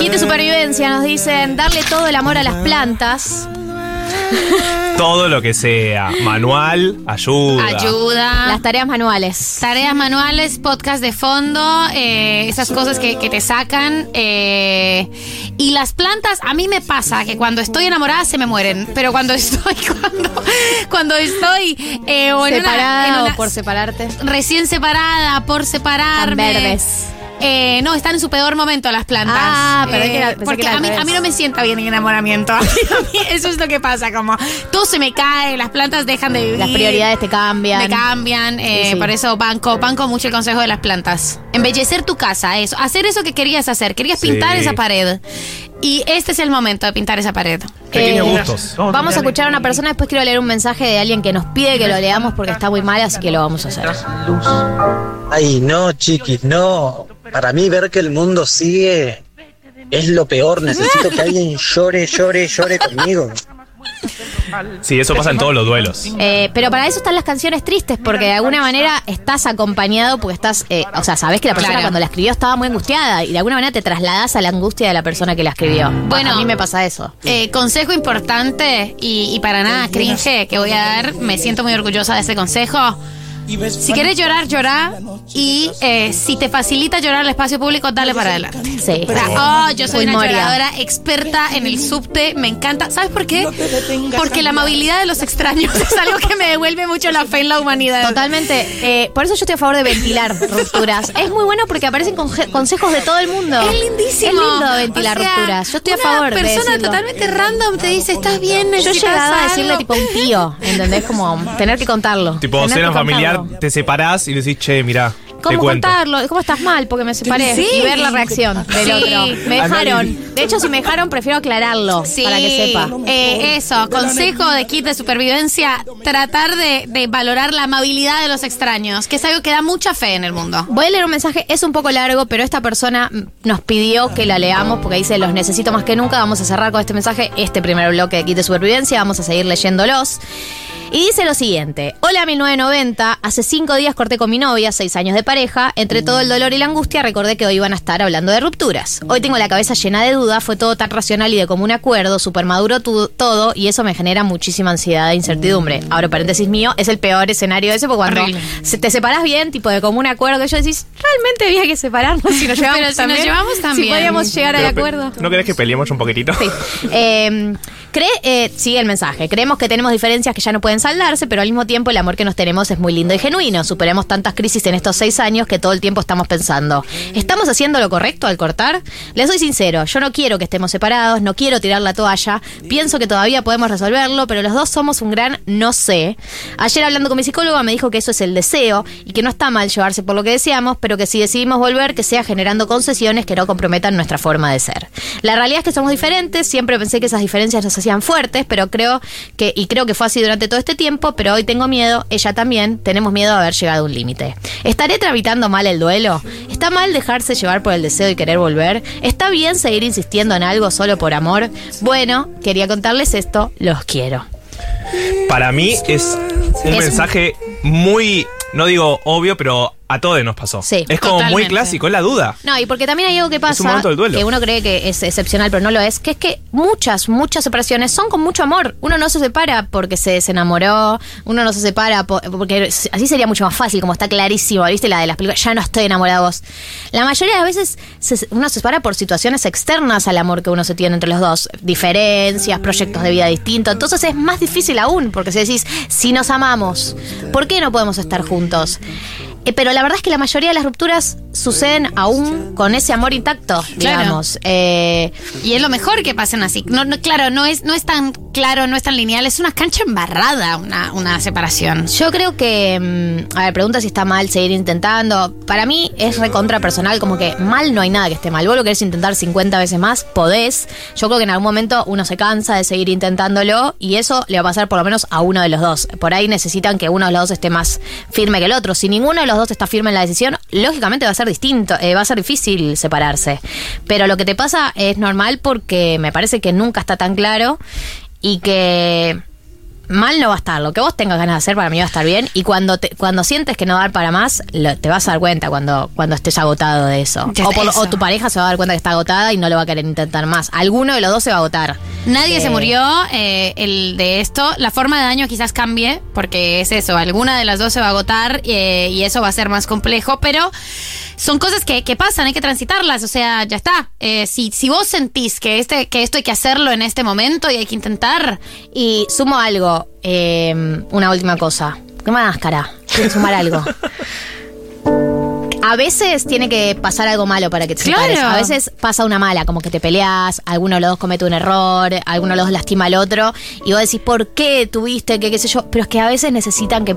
Kit de supervivencia nos dicen darle todo el amor a las plantas. Todo lo que sea. Manual, ayuda. Ayuda. Las tareas manuales. Tareas manuales, podcast de fondo, eh, esas cosas que, que te sacan. eh, y las plantas, a mí me pasa que cuando estoy enamorada se me mueren. Pero cuando estoy, cuando, cuando estoy eh, o en una- Separada en una- o por separarte. recién separada, por separarme. Están verdes. Eh, no, están en su peor momento las plantas. Ah, pero Eh, que porque que a mí, a no me sienta bien el enamoramiento. A mí- a mí eso es lo que pasa, como todo se me cae, las plantas dejan de vivir. Las prioridades te cambian. Me cambian, eh, Sí, sí. por eso banco, banco mucho el consejo de las plantas. Embellecer tu casa, eso, hacer eso que querías hacer, querías Sí. pintar esa pared. Y este es el momento de pintar esa pared. Pequeños Eh, gustos. Vamos a escuchar a una persona, después quiero leer un mensaje de alguien que nos pide que lo leamos porque está muy mal, así que lo vamos a hacer. Ay, no, chiquis, no. Para mí ver que el mundo sigue es lo peor. Necesito que alguien llore, llore, llore conmigo. Sí, eso pasa en todos los duelos. Eh, pero para eso están las canciones tristes, porque de alguna manera estás acompañado, porque estás, eh, o sea, sabes que la persona Claro. cuando la escribió estaba muy angustiada y de alguna manera te trasladas a la angustia de la persona que la escribió. Bueno. a mí me pasa eso. Eh, consejo importante y, y para nada cringe que voy a dar, me siento muy orgullosa de ese consejo. Si quieres llorar, llorar. Y eh, si te facilita llorar al espacio público, dale para adelante. Sí. O sea, oh, yo soy Muy una Moria. lloradora experta en el subte, me encanta. ¿Sabes por qué? Porque la amabilidad de los extraños es algo que me devuelve mucho la fe en la humanidad. Totalmente. Eh, por eso yo estoy a favor de ventilar rupturas. Es muy bueno porque aparecen conje- consejos de todo el mundo. Es lindísimo. Es lindo ventilar O sea, rupturas. Yo estoy a una favor de persona decirlo. totalmente random te dice, ¿estás bien? Yo he ¿Necesitas llegado a algo?" decirle tipo a un tío, ¿entendés? Como tener que contarlo. Tipo, Tener cena familiar, te separás y decís, che, mirá, ¿Cómo contarlo? ¿Cómo estás mal? Porque me separé. Sí. Y ver la reacción del Sí. otro. Me dejaron. De hecho, si me dejaron, prefiero aclararlo Sí, para que sepa. eh, eso, consejo de kit de supervivencia, tratar de, de valorar la amabilidad de los extraños, que es algo que da mucha fe en el mundo. Voy a leer un mensaje, es un poco largo, pero esta persona nos pidió que la leamos porque dice, los necesito más que nunca. Vamos a cerrar con este mensaje, este primer bloque de Kit de Supervivencia, vamos a seguir leyéndolos. Y dice lo siguiente, hola 1990, hace cinco días corté con mi novia, seis años de pareja, entre todo el dolor y la angustia recordé que hoy iban a estar hablando de rupturas. Hoy tengo la cabeza llena de dudas, fue todo tan racional y de común acuerdo, súper maduro todo y eso me genera muchísima ansiedad e incertidumbre. Ahora, paréntesis mío, es el peor escenario ese porque cuando Horrible. se- te separás bien, tipo de común acuerdo, que yo decís, realmente había que separarnos si nos llevamos Pero si también. nos llevamos también. Si podíamos llegar al Pero, pe- acuerdo. ¿No querés que peleemos un poquitito? Sí. Eh, cree, eh, sigue el mensaje. Creemos que tenemos diferencias que ya no pueden saldarse, pero al mismo tiempo el amor que nos tenemos es muy lindo y genuino. Superamos tantas crisis en estos seis años que todo el tiempo estamos pensando, ¿estamos haciendo lo correcto al cortar? Les soy sincero, yo no quiero que estemos separados, no quiero tirar la toalla, pienso que todavía podemos resolverlo, pero los dos somos un gran no sé. Ayer hablando con mi psicóloga me dijo que eso es el deseo y que no está mal llevarse por lo que deseamos, pero que si decidimos volver, que sea generando concesiones que no comprometan nuestra forma de ser. La realidad es que somos diferentes, siempre pensé que esas diferencias nos hacían fuertes, pero creo que, y creo que fue así durante todo este tiempo, pero hoy tengo miedo, ella también, tenemos miedo de haber llegado a un límite. ¿Estaré tramitando mal el duelo? ¿Está mal dejarse llevar por el deseo y querer volver? ¿Está bien seguir insistiendo en algo solo por amor? Bueno, quería contarles esto, los quiero. Para mí es un Es- mensaje muy, no digo obvio, pero a todos nos pasó. Sí, es como muy clásico, es la duda. No, y porque también hay algo que Es pasa, un momento del duelo. que uno cree que es excepcional, pero no lo es, que es que muchas, muchas separaciones son con mucho amor. Uno no se separa porque se desenamoró, uno no se separa po- porque así sería mucho más fácil, como está clarísimo, ¿viste? La de las películas, ya no estoy enamorada de vos. La mayoría de las veces se- uno se separa por situaciones externas al amor que uno se tiene entre los dos, diferencias, proyectos de vida distintos. Entonces es más difícil aún, porque si decís, si nos amamos, ¿por qué no podemos estar juntos? juntos. Eh, pero la verdad es que la mayoría de las rupturas suceden aún con ese amor intacto, Claro. digamos. Eh, Y es lo mejor que pasen así. No, no, claro, no es, no es tan claro, no es tan lineal. Es una cancha embarrada una, una separación. Yo creo que, mm, a ver, pregunta si está mal seguir intentando. Para mí es recontra personal, como que mal no hay nada que esté mal. Vos lo querés intentar 50 veces más, podés. Yo creo que en algún momento uno se cansa de seguir intentándolo y eso le va a pasar por lo menos a uno de los dos. Por ahí necesitan que uno de los dos esté más firme que el otro. Si ninguno de los dos está firme en la decisión, lógicamente va a ser distinto, eh, va a ser difícil separarse. Pero lo que te pasa es normal porque me parece que nunca está tan claro y que mal no va a estar. Lo que vos tengas ganas de hacer para mí va a estar bien. Y cuando te, cuando sientes que no va a dar para más, lo- te vas a dar cuenta cuando, cuando estés agotado de eso. O, está por- eso. o tu pareja se va a dar cuenta que está agotada y no lo va a querer intentar más. Alguno de los dos se va a agotar. Nadie Eh, se murió eh, el de esto. La forma de daño quizás cambie, porque es eso, alguna de las dos se va a agotar eh, y eso va a ser más complejo, pero son cosas que, que pasan, hay que transitarlas, o sea, ya está. Eh, si, si vos sentís que, este, que esto hay que hacerlo en este momento y hay que intentar, Y sumo algo, eh, una última cosa. ¿Qué máscara? Quiero sumar algo. A veces tiene que pasar algo malo para que te Claro. separes. A veces pasa una mala, como que te peleas, alguno de los dos comete un error, alguno de los dos lastima al otro, y vos decís, ¿por qué tuviste que qué sé yo? Pero es que a veces necesitan que.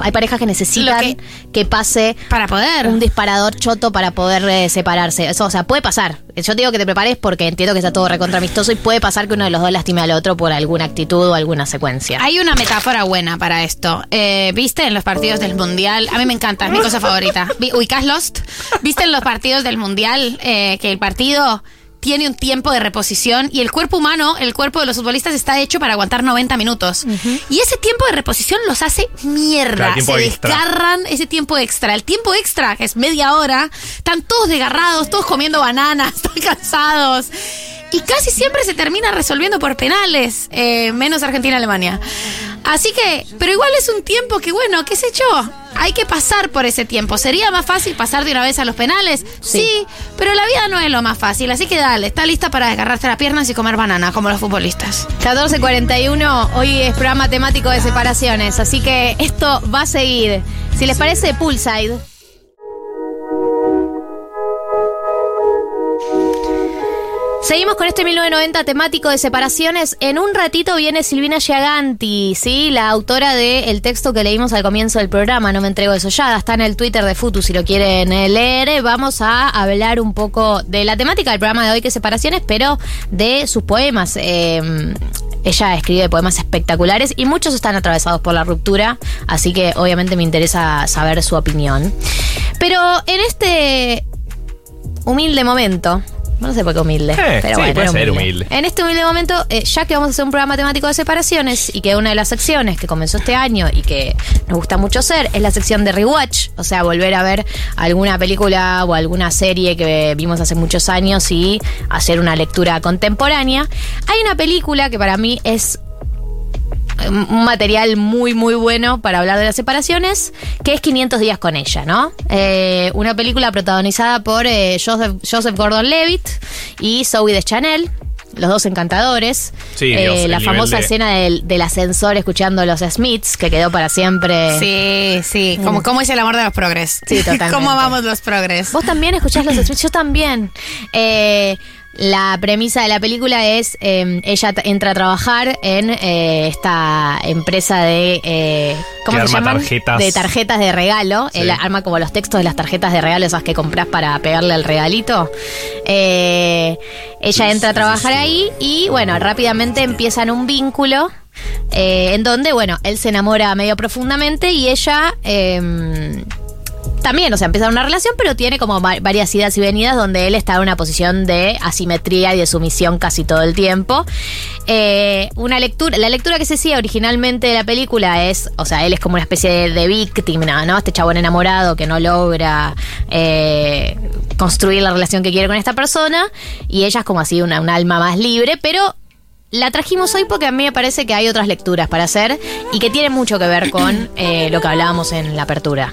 Hay parejas que necesitan que, pase para poder. un disparador choto para poder eh, separarse. Eso, o sea, puede pasar. Yo digo que te prepares porque entiendo que está todo recontra amistoso y puede pasar que uno de los dos lastime al otro por alguna actitud o alguna secuencia. Hay una metáfora buena para esto. Eh, ¿Viste en los partidos del Mundial? A mí me encanta, es mi cosa favorita. ¿Ubicás Lost? ¿Viste en los partidos del Mundial eh, que el partido tiene un tiempo de reposición y el cuerpo humano, el cuerpo de los futbolistas está hecho para aguantar 90 minutos? Y ese tiempo de reposición los hace mierda. Se extra. desgarran ese tiempo extra. El tiempo extra, que es media hora, están todos desgarrados, todos comiendo bananas, están cansados. Y casi siempre se termina resolviendo por penales, eh, menos Argentina-Alemania. Así que, pero igual es un tiempo que, bueno, qué sé yo, hay que pasar por ese tiempo. ¿Sería más fácil pasar de una vez a los penales? Sí. pero la vida no es lo más fácil. Así que dale, está lista para desgarrarte las piernas y comer banana, como los futbolistas. 1441, hoy es programa temático de separaciones, así que esto va a seguir. Si les parece, Poolside. Seguimos con este 1990 temático de separaciones. En un ratito viene Silvina Giaganti, ¿sí? La autora del texto que leímos al comienzo del programa, No me entrego desollada. Está en el Twitter de Futu si lo quieren eh, leer. Vamos a hablar un poco de la temática del programa de hoy, que es separaciones, pero de sus poemas. Eh, ella escribe poemas espectaculares y muchos están atravesados por la ruptura, así que obviamente me interesa saber su opinión. Pero en este humilde momento, no sé por qué humilde, Eh, pero sí, bueno, puede ser humilde. En este humilde momento, eh, ya que vamos a hacer un programa temático de separaciones y que una de las secciones que comenzó este año y que nos gusta mucho hacer es la sección de rewatch, o sea, volver a ver alguna película o alguna serie que vimos hace muchos años y hacer una lectura contemporánea. Hay una película que para mí es un material muy muy bueno para hablar de las separaciones, que es 500 días con ella, ¿no? Eh, una película protagonizada por eh, Joseph, Joseph Gordon-Levitt y Zoe de Chanel. Los dos encantadores. Sí, Eh, Dios, la famosa de- escena del, del ascensor escuchando los Smiths, que quedó para siempre. Sí, sí. Como, ¿Cómo es el amor de los progres? Sí, totalmente. ¿Cómo amamos los progres? Vos también escuchás los Smiths, yo también. Eh, la premisa de la película es eh, ella entra a trabajar en eh, esta empresa de eh, ¿cómo se arma llaman? tarjetas. De tarjetas de regalo. Sí. Él arma como los textos de las tarjetas de regalo, esas que comprás para pegarle al regalito. Eh, ella entra a trabajar ahí y bueno, rápidamente empiezan un vínculo. en donde, bueno, él se enamora medio profundamente y ella eh, también, o sea, empieza una relación, pero tiene como va- varias idas y venidas donde él está en una posición de asimetría y de sumisión casi todo el tiempo. Eh, una lectura, la lectura que se hacía originalmente de la película es, o sea, él es como una especie de, de víctima, ¿no? Este chabón enamorado que no logra eh, construir la relación que quiere con esta persona y ella es como así una, un alma más libre, pero la trajimos hoy porque a mí me parece que hay otras lecturas para hacer y que tienen mucho que ver con eh, lo que hablábamos en la apertura.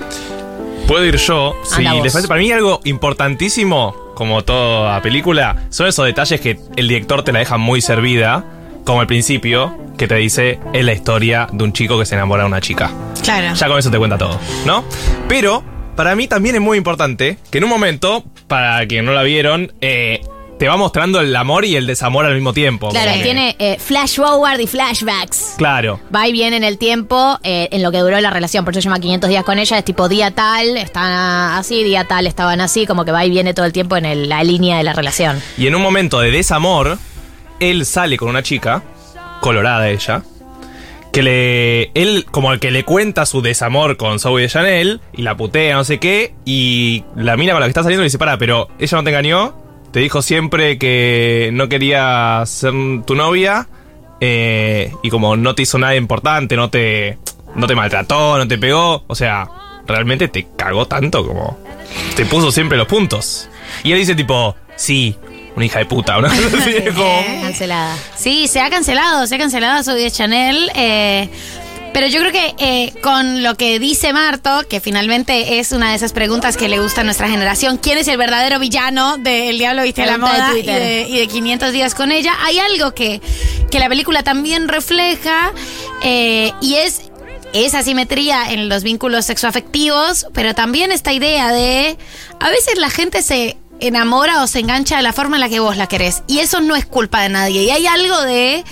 Puedo ir yo. Si les parece, para mí algo importantísimo, como toda película, son esos detalles que el director te la deja muy servida, como al principio, que te dice es la historia de un chico que se enamora de una chica. Claro. Ya con eso te cuenta todo, ¿no? Pero para mí también es muy importante que en un momento, para quien no la vieron, eh, te va mostrando el amor y el desamor al mismo tiempo. Claro, que- tiene eh, flash forward y flashbacks. Claro. Va y viene en el tiempo, eh, en lo que duró la relación. Por eso se llama 500 días con ella. Es tipo día tal, están así, día tal, estaban así. Como que va y viene todo el tiempo en el- la línea de la relación. Y en un momento de desamor, él sale con una chica, colorada ella, que le. Él, como el que le cuenta su desamor con Zoe de Chanel, y la putea, no sé qué, y la mina con la que está saliendo le dice: Para, pero ella no te engañó, te dijo siempre que no quería ser tu novia, eh, y como no te hizo nada importante, no te. No te maltrató, no te pegó, o sea, realmente te cagó tanto como. Te puso siempre los puntos. Y él dice, tipo, sí, una hija de puta, ¿no? Como- Cancelada. Sí, se ha cancelado, se ha cancelado Zoe de Chanel. eh, pero yo creo que eh, con lo que dice Marto, que finalmente es una de esas preguntas que le gusta a nuestra generación, ¿quién es el verdadero villano de El Diablo Viste la Pregunta de Moda y de, y de 500 días con ella? Hay algo que, que la película también refleja eh, y es esa simetría en los vínculos sexoafectivos, pero también esta idea de a veces la gente se enamora o se engancha de la forma en la que vos la querés y eso no es culpa de nadie. Y hay algo de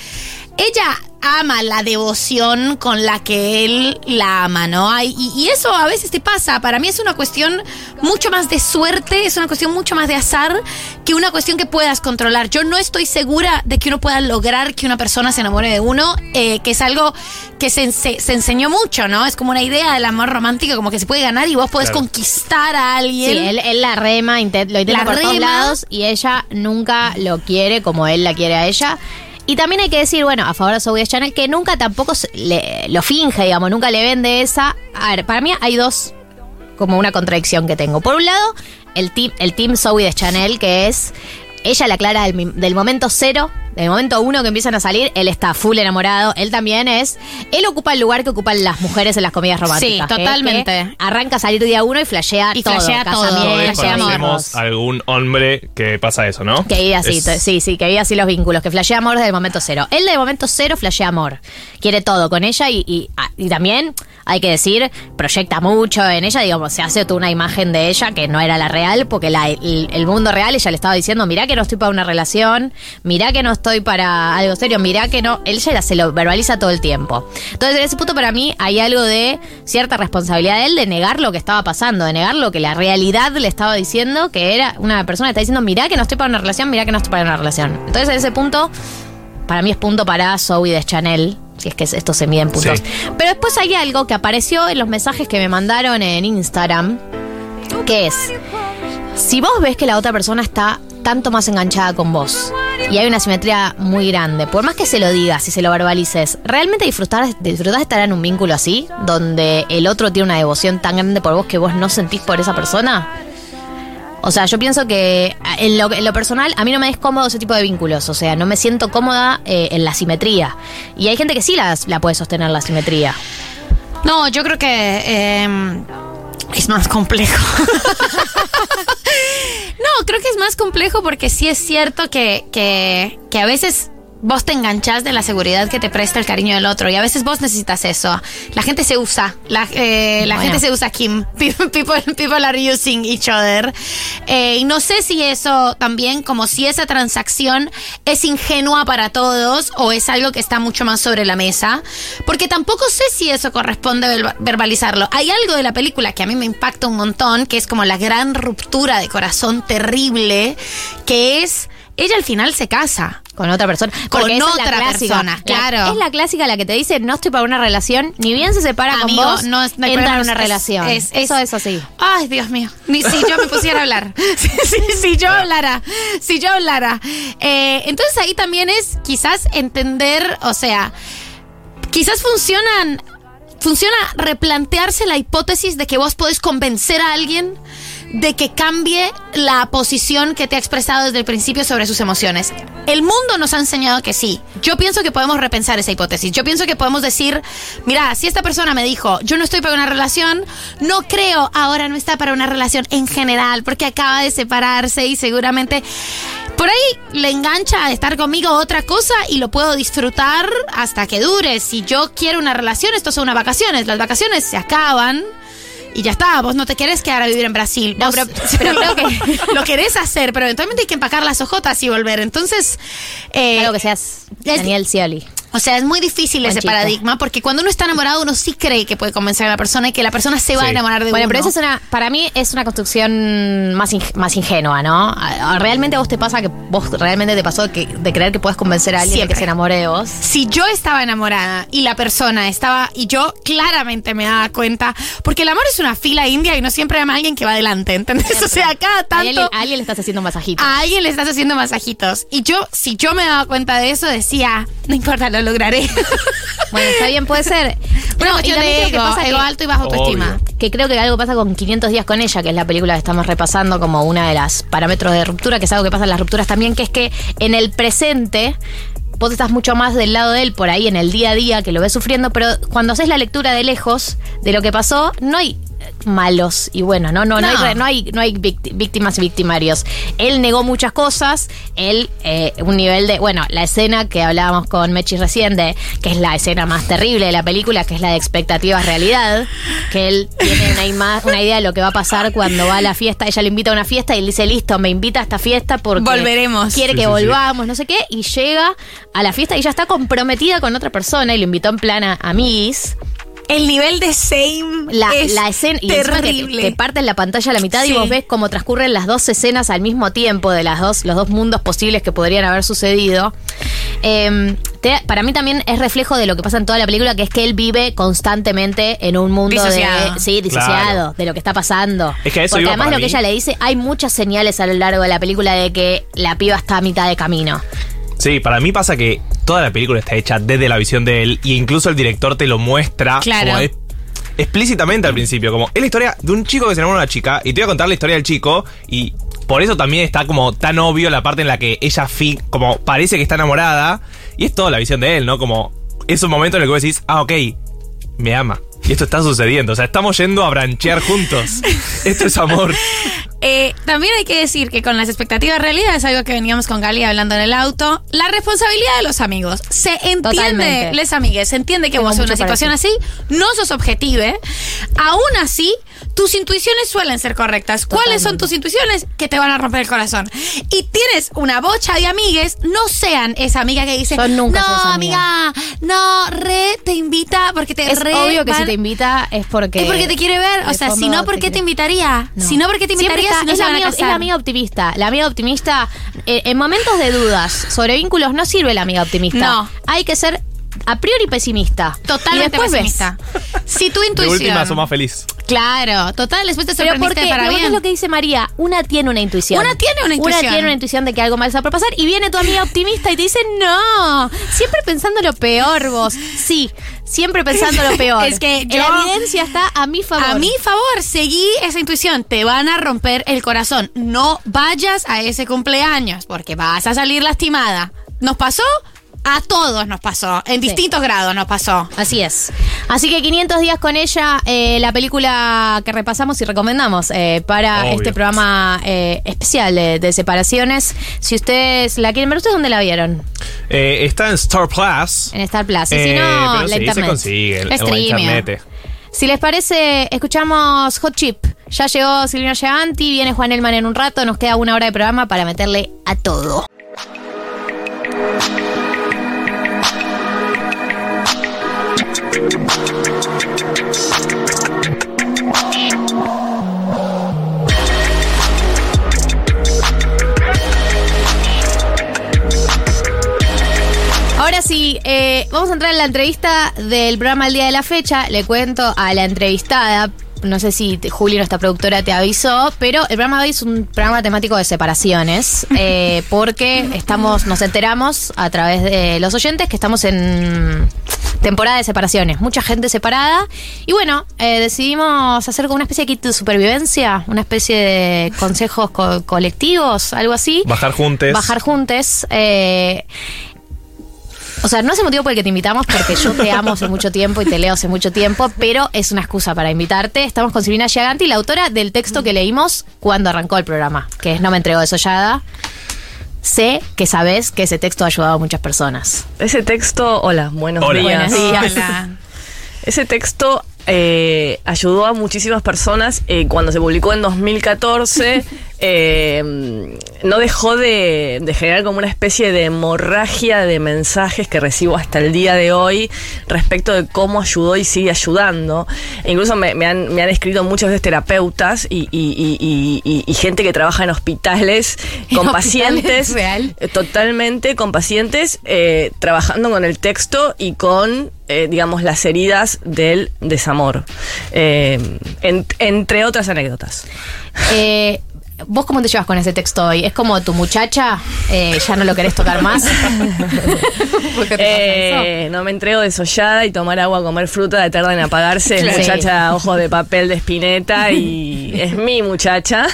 ella ama la devoción con la que él la ama, ¿no? Hay- y, y eso a veces te pasa. Para mí es una cuestión mucho más de suerte, es una cuestión mucho más de azar que una cuestión que puedas controlar. Yo no estoy segura de que uno pueda lograr que una persona se enamore de uno, eh, que es algo que se, ense- se enseñó mucho, ¿no? Es como una idea del amor romántico, como que se puede ganar y vos podés Claro. conquistar a alguien. Sí, él, él la rema, lo intenta La por todos lados y ella nunca lo quiere como él la quiere a ella. Y también hay que decir, bueno, a favor de Zoe Chanel, que nunca tampoco le- lo finge, digamos, nunca le vende esa. A ver, para mí hay dos, como una contradicción que tengo. Por un lado, el team, el team Zoe de Chanel, que es ella la clara del momento cero, del momento uno que empiezan a salir, él está full enamorado, él también es, él ocupa el lugar que ocupan las mujeres en las comedias románticas. Sí, que- totalmente. que arranca a salir día uno y flashea Y todo, flashea todo, casamiento, Todos flashea amor. conocemos algún hombre que pasa eso, ¿no? que vive así, Es- sí, sí, que vive así los vínculos, que flashea amor desde el momento cero. Él el momento cero flashea amor. Quiere todo con ella y, y, ah, y también, hay que decir, proyecta mucho en ella, digamos, se hace toda una imagen de ella que no era la real, porque la- el, el mundo real ella le estaba diciendo, mirá que no estoy para una relación, mirá que no estoy para algo serio, mirá que no, él ya se lo verbaliza todo el tiempo. Entonces, en ese punto para mí hay algo de cierta responsabilidad de él de negar lo que estaba pasando, de negar lo que la realidad le estaba diciendo, que era una persona que está diciendo, mirá que no estoy para una relación, mirá que no estoy para una relación. Entonces, en ese punto, para mí es punto para Zoe de Chanel, si es que esto se mide en puntos. Sí. Pero después hay algo que apareció en los mensajes que me mandaron en Instagram, que es, si vos ves que la otra persona está tanto más enganchada con vos y hay una simetría muy grande, por más que se lo digas y se lo verbalices, ¿realmente disfrutás, disfrutás de estar en un vínculo así, donde el otro tiene una devoción tan grande por vos que vos no sentís por esa persona? O sea, yo pienso que en lo, en lo personal a mí no me es cómodo ese tipo de vínculos. O sea, no me siento cómoda eh, en la simetría. Y hay gente que sí las- la puede sostener la simetría. No, yo creo que eh, es más complejo. no, creo que es más complejo porque sí es cierto que, que, que a veces vos te enganchás de la seguridad que te presta el cariño del otro y a veces vos necesitas eso. La gente se usa, la, eh, la Bueno. gente se usa, Kim. People, people are using each other. Eh, y no sé si eso también, como si esa transacción es ingenua para todos o es algo que está mucho más sobre la mesa, porque tampoco sé si eso corresponde ver- verbalizarlo. Hay algo de la película que a mí me impacta un montón, que es como la gran ruptura de corazón terrible, que es, ella al final se casa. Con otra persona. Con es otra clásica. persona, La- claro. es la clásica la que te dice, no estoy para una relación, ni bien se separa Amigo, con vos, no no hay entra en una es- relación. es- Eso es- es así. Ay, Dios mío. Ni si yo me pusiera a hablar. Si, si- si yo hablara. Si yo hablara. Eh, entonces ahí también es quizás entender, o sea, quizás funcionan. Funciona replantearse la hipótesis de que vos podés convencer a alguien de que cambie la posición que te ha expresado desde el principio sobre sus emociones. El mundo nos ha enseñado que sí. Yo pienso que podemos repensar esa hipótesis. Yo pienso que podemos decir, mira, si esta persona me dijo, yo no estoy para una relación, no creo ahora no está para una relación en general, porque acaba de separarse y seguramente por ahí le engancha a estar conmigo otra cosa y lo puedo disfrutar hasta que dure. Si yo quiero una relación, esto son unas vacaciones. Las vacaciones se acaban y ya está. Vos no te querés quedar a vivir en Brasil. No, Vos- pero- pero creo que- lo querés hacer, pero eventualmente hay que empacar las ojotas y volver. Entonces, eh, Algo que seas Daniel Scioli. O sea, es muy difícil ese paradigma porque cuando uno está enamorado uno sí cree que puede convencer a la persona y que la persona se va a enamorar de Bueno, uno. pero esa es una, para mí es una construcción más, más ingenua, ¿no? Realmente a vos te pasa que vos realmente te pasó que, de creer que puedes convencer a alguien Siempre. de que se enamore de vos. si yo estaba enamorada y la persona estaba y yo claramente me daba cuenta porque el amor es una fila india y no siempre ama a alguien que va adelante ¿entendés? o sea cada A alguien, tanto a alguien le estás haciendo un masajito. a alguien le estás haciendo masajitos y yo si yo me daba cuenta de eso decía no importa lo lograré. Bueno, está bien, puede ser. una No, y cuestión también de creo que pasa ego. que- alto y baja autoestima. Que creo que algo pasa con 500 días con ella, que es la película que estamos repasando como una de las parámetros de ruptura, que es algo que pasa en las rupturas también, que es que en el presente vos estás mucho más del lado de él por ahí en el día a día que lo ves sufriendo, pero cuando haces la lectura de lejos de lo que pasó, no hay malos y bueno, no, no, no, No. hay, re- no hay, no hay víct- víctimas y victimarios. Él negó muchas cosas, él, eh, un nivel de, bueno, la escena que hablábamos con Mechi recién, de, que es la escena más terrible de la película, que es la de expectativas realidad, que él tiene una, ima- una idea de lo que va a pasar cuando va a la fiesta, ella lo invita a una fiesta y él dice, listo, me invita a esta fiesta porque Volveremos. quiere Sí, que sí, sí. volvamos, no sé qué, y llega a la fiesta y ya está comprometida con otra persona y lo invitó en plan a amiguis. El nivel de same La, es la escena y encima que te, terrible te parten la pantalla a la mitad Sí. y vos ves cómo transcurren las dos escenas al mismo tiempo de las dos, los dos mundos posibles que podrían haber sucedido. Eh, te- para mí también es reflejo de lo que pasa en toda la película, que es que él vive constantemente en un mundo Disociado. de. Sí, disociado, Claro. de lo que está pasando. Es que a eso Porque además lo que ella le dice, hay muchas señales a lo largo de la película de que la piba está a mitad de camino. Sí, para mí pasa que toda la película está hecha desde la visión de él y incluso el director te lo muestra Claro. como es- explícitamente al principio, como es la historia de un chico que se enamora de una chica y te voy a contar la historia del chico y por eso también está como tan obvio la parte en la que ella como parece que está enamorada y es toda la visión de él, ¿no? Como es un momento en el que vos decís, ah, ok, me ama. Y esto está sucediendo, o sea, estamos yendo a branchear juntos. Esto es amor. Eh, también hay que decir que con las expectativas realidad es algo que veníamos con Gali hablando en el auto. La responsabilidad de los amigos. Se entiende, Totalmente. les amigues, se entiende que Tengo vos en una situación así no sos objetive. Aún así, tus intuiciones suelen ser correctas. ¿Cuáles son tus intuiciones? Que te van a romper el corazón. Y tienes una bocha de amigues, no sean esa amiga que dice, Yo nunca no, amiga, no, re te invita porque te Es re obvio que van- si te invita es porque. es porque te quiere ver. O sea, si no, ¿por qué te invitaría? Si no, ¿por qué te invitaría está- si no es, la amiga, es la amiga optimista. La amiga optimista, eh, en momentos de dudas sobre vínculos, no sirve la amiga optimista. No. Hay que ser a priori pesimista. Totalmente Y después ves. pesimista. Si tu De intuición. última, sos más feliz. Claro, total, después te Pero sorprendiste porque, para bien. es lo que dice María, una tiene una intuición. Una tiene una intuición. Una tiene una intuición de que algo mal está por pasar y viene tu amiga optimista y te dice, no, siempre pensando lo peor vos. Sí, siempre pensando lo peor. Es que yo- La evidencia está a mi favor. A mi favor, seguí esa intuición. Te van a romper el corazón. No vayas a ese cumpleaños porque vas a salir lastimada. ¿Nos pasó? A todos nos pasó. En distintos grados nos pasó. Así es. Así que 500 días con ella, eh, la película que repasamos y recomendamos eh, para Obvio. este programa eh, especial de, de separaciones. Si ustedes la quieren ver, ¿ustedes dónde la vieron? Eh, está en Star Plus. En Star Plus. Y si no, pero la sí, se internet. consigue. en la Streaming. internet. Si les parece, escuchamos Hot Chip. Ya llegó Silvina Giganti, viene Juan Elman en un rato, nos queda una hora de programa para meterle a todo. Ahora sí, eh, vamos a entrar en la entrevista del programa El Día de la Fecha. Le cuento a la entrevistada, no sé si te- Juli, nuestra productora, te avisó, pero el programa de hoy es un programa temático de separaciones, eh, porque estamos, nos enteramos a través de los oyentes que estamos en temporada de separaciones. Mucha gente separada. Y bueno, eh, decidimos hacer como una especie de kit de supervivencia, una especie de consejos co- colectivos, algo así. Bajar juntos. Bajar juntos. eh, o sea, no es el motivo por el que te invitamos, porque yo te amo hace mucho tiempo y te leo hace mucho tiempo, pero es una excusa para invitarte. Estamos con Silvina Giaganti, la autora del texto que leímos cuando arrancó el programa, que es No me entrego desollada. Sé que sabes que ese texto ha ayudado a muchas personas. Ese texto, hola, buenos Hola. días. Buenos días. Hola. Ese texto eh, ayudó a muchísimas personas. Eh, cuando se publicó en 2014, eh, no dejó de, de generar como una especie de hemorragia de mensajes que recibo hasta el día de hoy respecto de cómo ayudó y sigue ayudando. E incluso me, me han, me han escrito muchos de terapeutas y, y- y- y- y- y gente que trabaja en hospitales ¿En con hospitales? pacientes. ¿Real? eh, Totalmente con pacientes eh, trabajando con el texto y con, eh, digamos, las heridas del desamor. Eh, en- entre otras anécdotas. Eh, ¿Vos cómo te llevas con ese texto hoy? ¿Es como tu muchacha? Eh, ¿Ya no lo querés tocar más? ¿Por qué te pasa Eh, no me entrego desollada y tomar agua, comer fruta de tarda en apagarse. Es Claro. muchacha ojos de papel de espineta y es mi muchacha.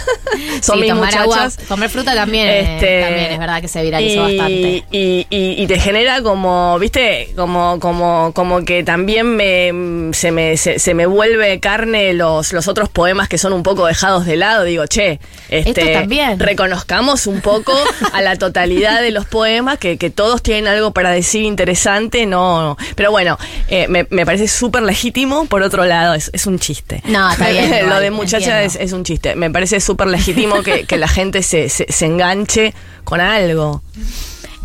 Son Sí, mis tomar agua, muchachas. comer fruta también, Este, también es verdad que se viralizó y, bastante. Y, y- y te genera como, viste, como, como, como que también me, se, me, se, se me vuelve carne los, los otros poemas que son un poco dejados de lado. Digo, che, este, Esto también. reconozcamos un poco a la totalidad de los poemas, que, que todos tienen algo para decir interesante, no. Pero bueno, eh, me, me parece súper legítimo, por otro lado, es, es un chiste. No, está bien, Lo de muchacha es, es un chiste. Me parece súper legítimo que, que la gente se, se, se enganche con algo.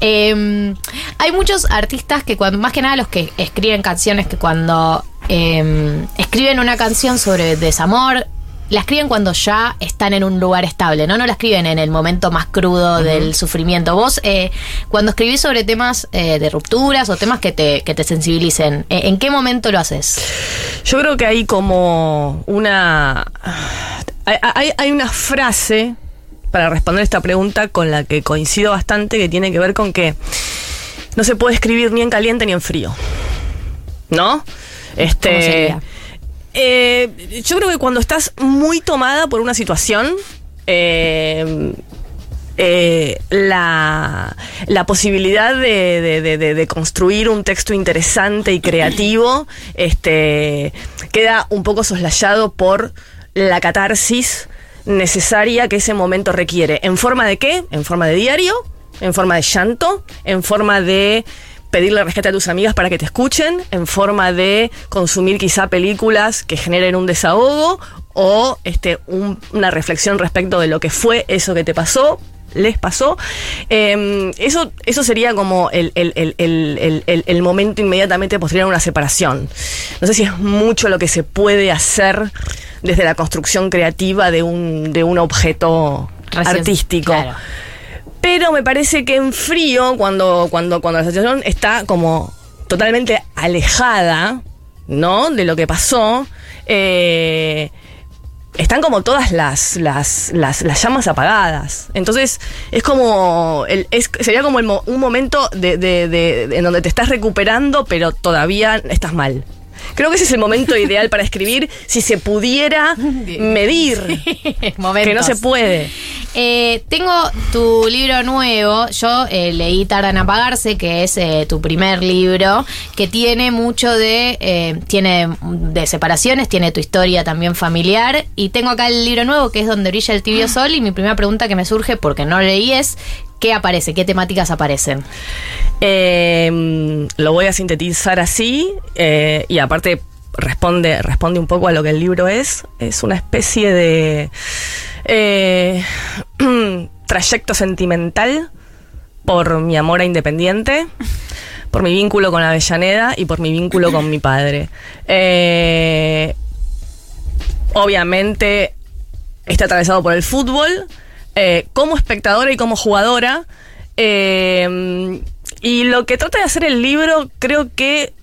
Eh, hay muchos artistas que cuando, más que nada los que escriben canciones, que cuando eh, escriben una canción sobre desamor, la escriben cuando ya están en un lugar estable, ¿no? No la escriben en el momento más crudo del sufrimiento. Vos, eh, cuando escribís sobre temas eh, de rupturas o temas que te, que te sensibilicen, ¿eh, ¿en qué momento lo haces? Yo creo que hay como una. Hay, hay- hay una frase para responder esta pregunta con la que coincido bastante que tiene que ver con que no se puede escribir ni en caliente ni en frío. ¿No? Este. ¿Cómo sería? Eh, yo creo que cuando estás muy tomada por una situación, eh, eh, la, la posibilidad de, de- de- construir un texto interesante y creativo este, queda un poco soslayado por la catarsis necesaria que ese momento requiere. ¿En forma de qué? En forma de diario, en forma de llanto, en forma de pedirle rescate a tus amigas para que te escuchen, en forma de consumir quizá películas que generen un desahogo o este, un- una reflexión respecto de lo que fue eso que te pasó, les pasó. Eh, eso, eso sería como el, el- el- el- momento inmediatamente posterior a una separación. No sé si es mucho lo que se puede hacer desde la construcción creativa de un, de un objeto Recién- artístico. claro. Pero me parece que en frío, cuando, cuando, cuando la situación está como totalmente alejada, ¿no? De lo que pasó, eh, están como todas las, las, las, las llamas apagadas. Entonces, es como. el- sería como un momento de- de- de- en donde te estás recuperando, pero todavía estás mal. Creo que ese es el momento ideal para escribir si se pudiera medir. Que no se puede. Eh, tengo tu libro nuevo. Yo eh, leí Tardan a Apagarse, que es eh, tu primer libro, que tiene mucho de. tiene de separaciones, tiene tu historia también familiar. Y tengo acá el libro nuevo, que es Donde brilla el tibio sol. Y mi primera pregunta que me surge, porque no leí, es: ¿qué aparece? ¿Qué temáticas aparecen? Eh, lo voy a sintetizar así eh, y aparte responde, responde un poco a lo que el libro es. Es una especie de eh, trayecto sentimental por mi amor a Independiente, por mi vínculo con Avellaneda y por mi vínculo con mi padre. Eh, obviamente está atravesado por el fútbol, eh, como espectadora y como jugadora. eh, y lo que trata de hacer el libro, creo que,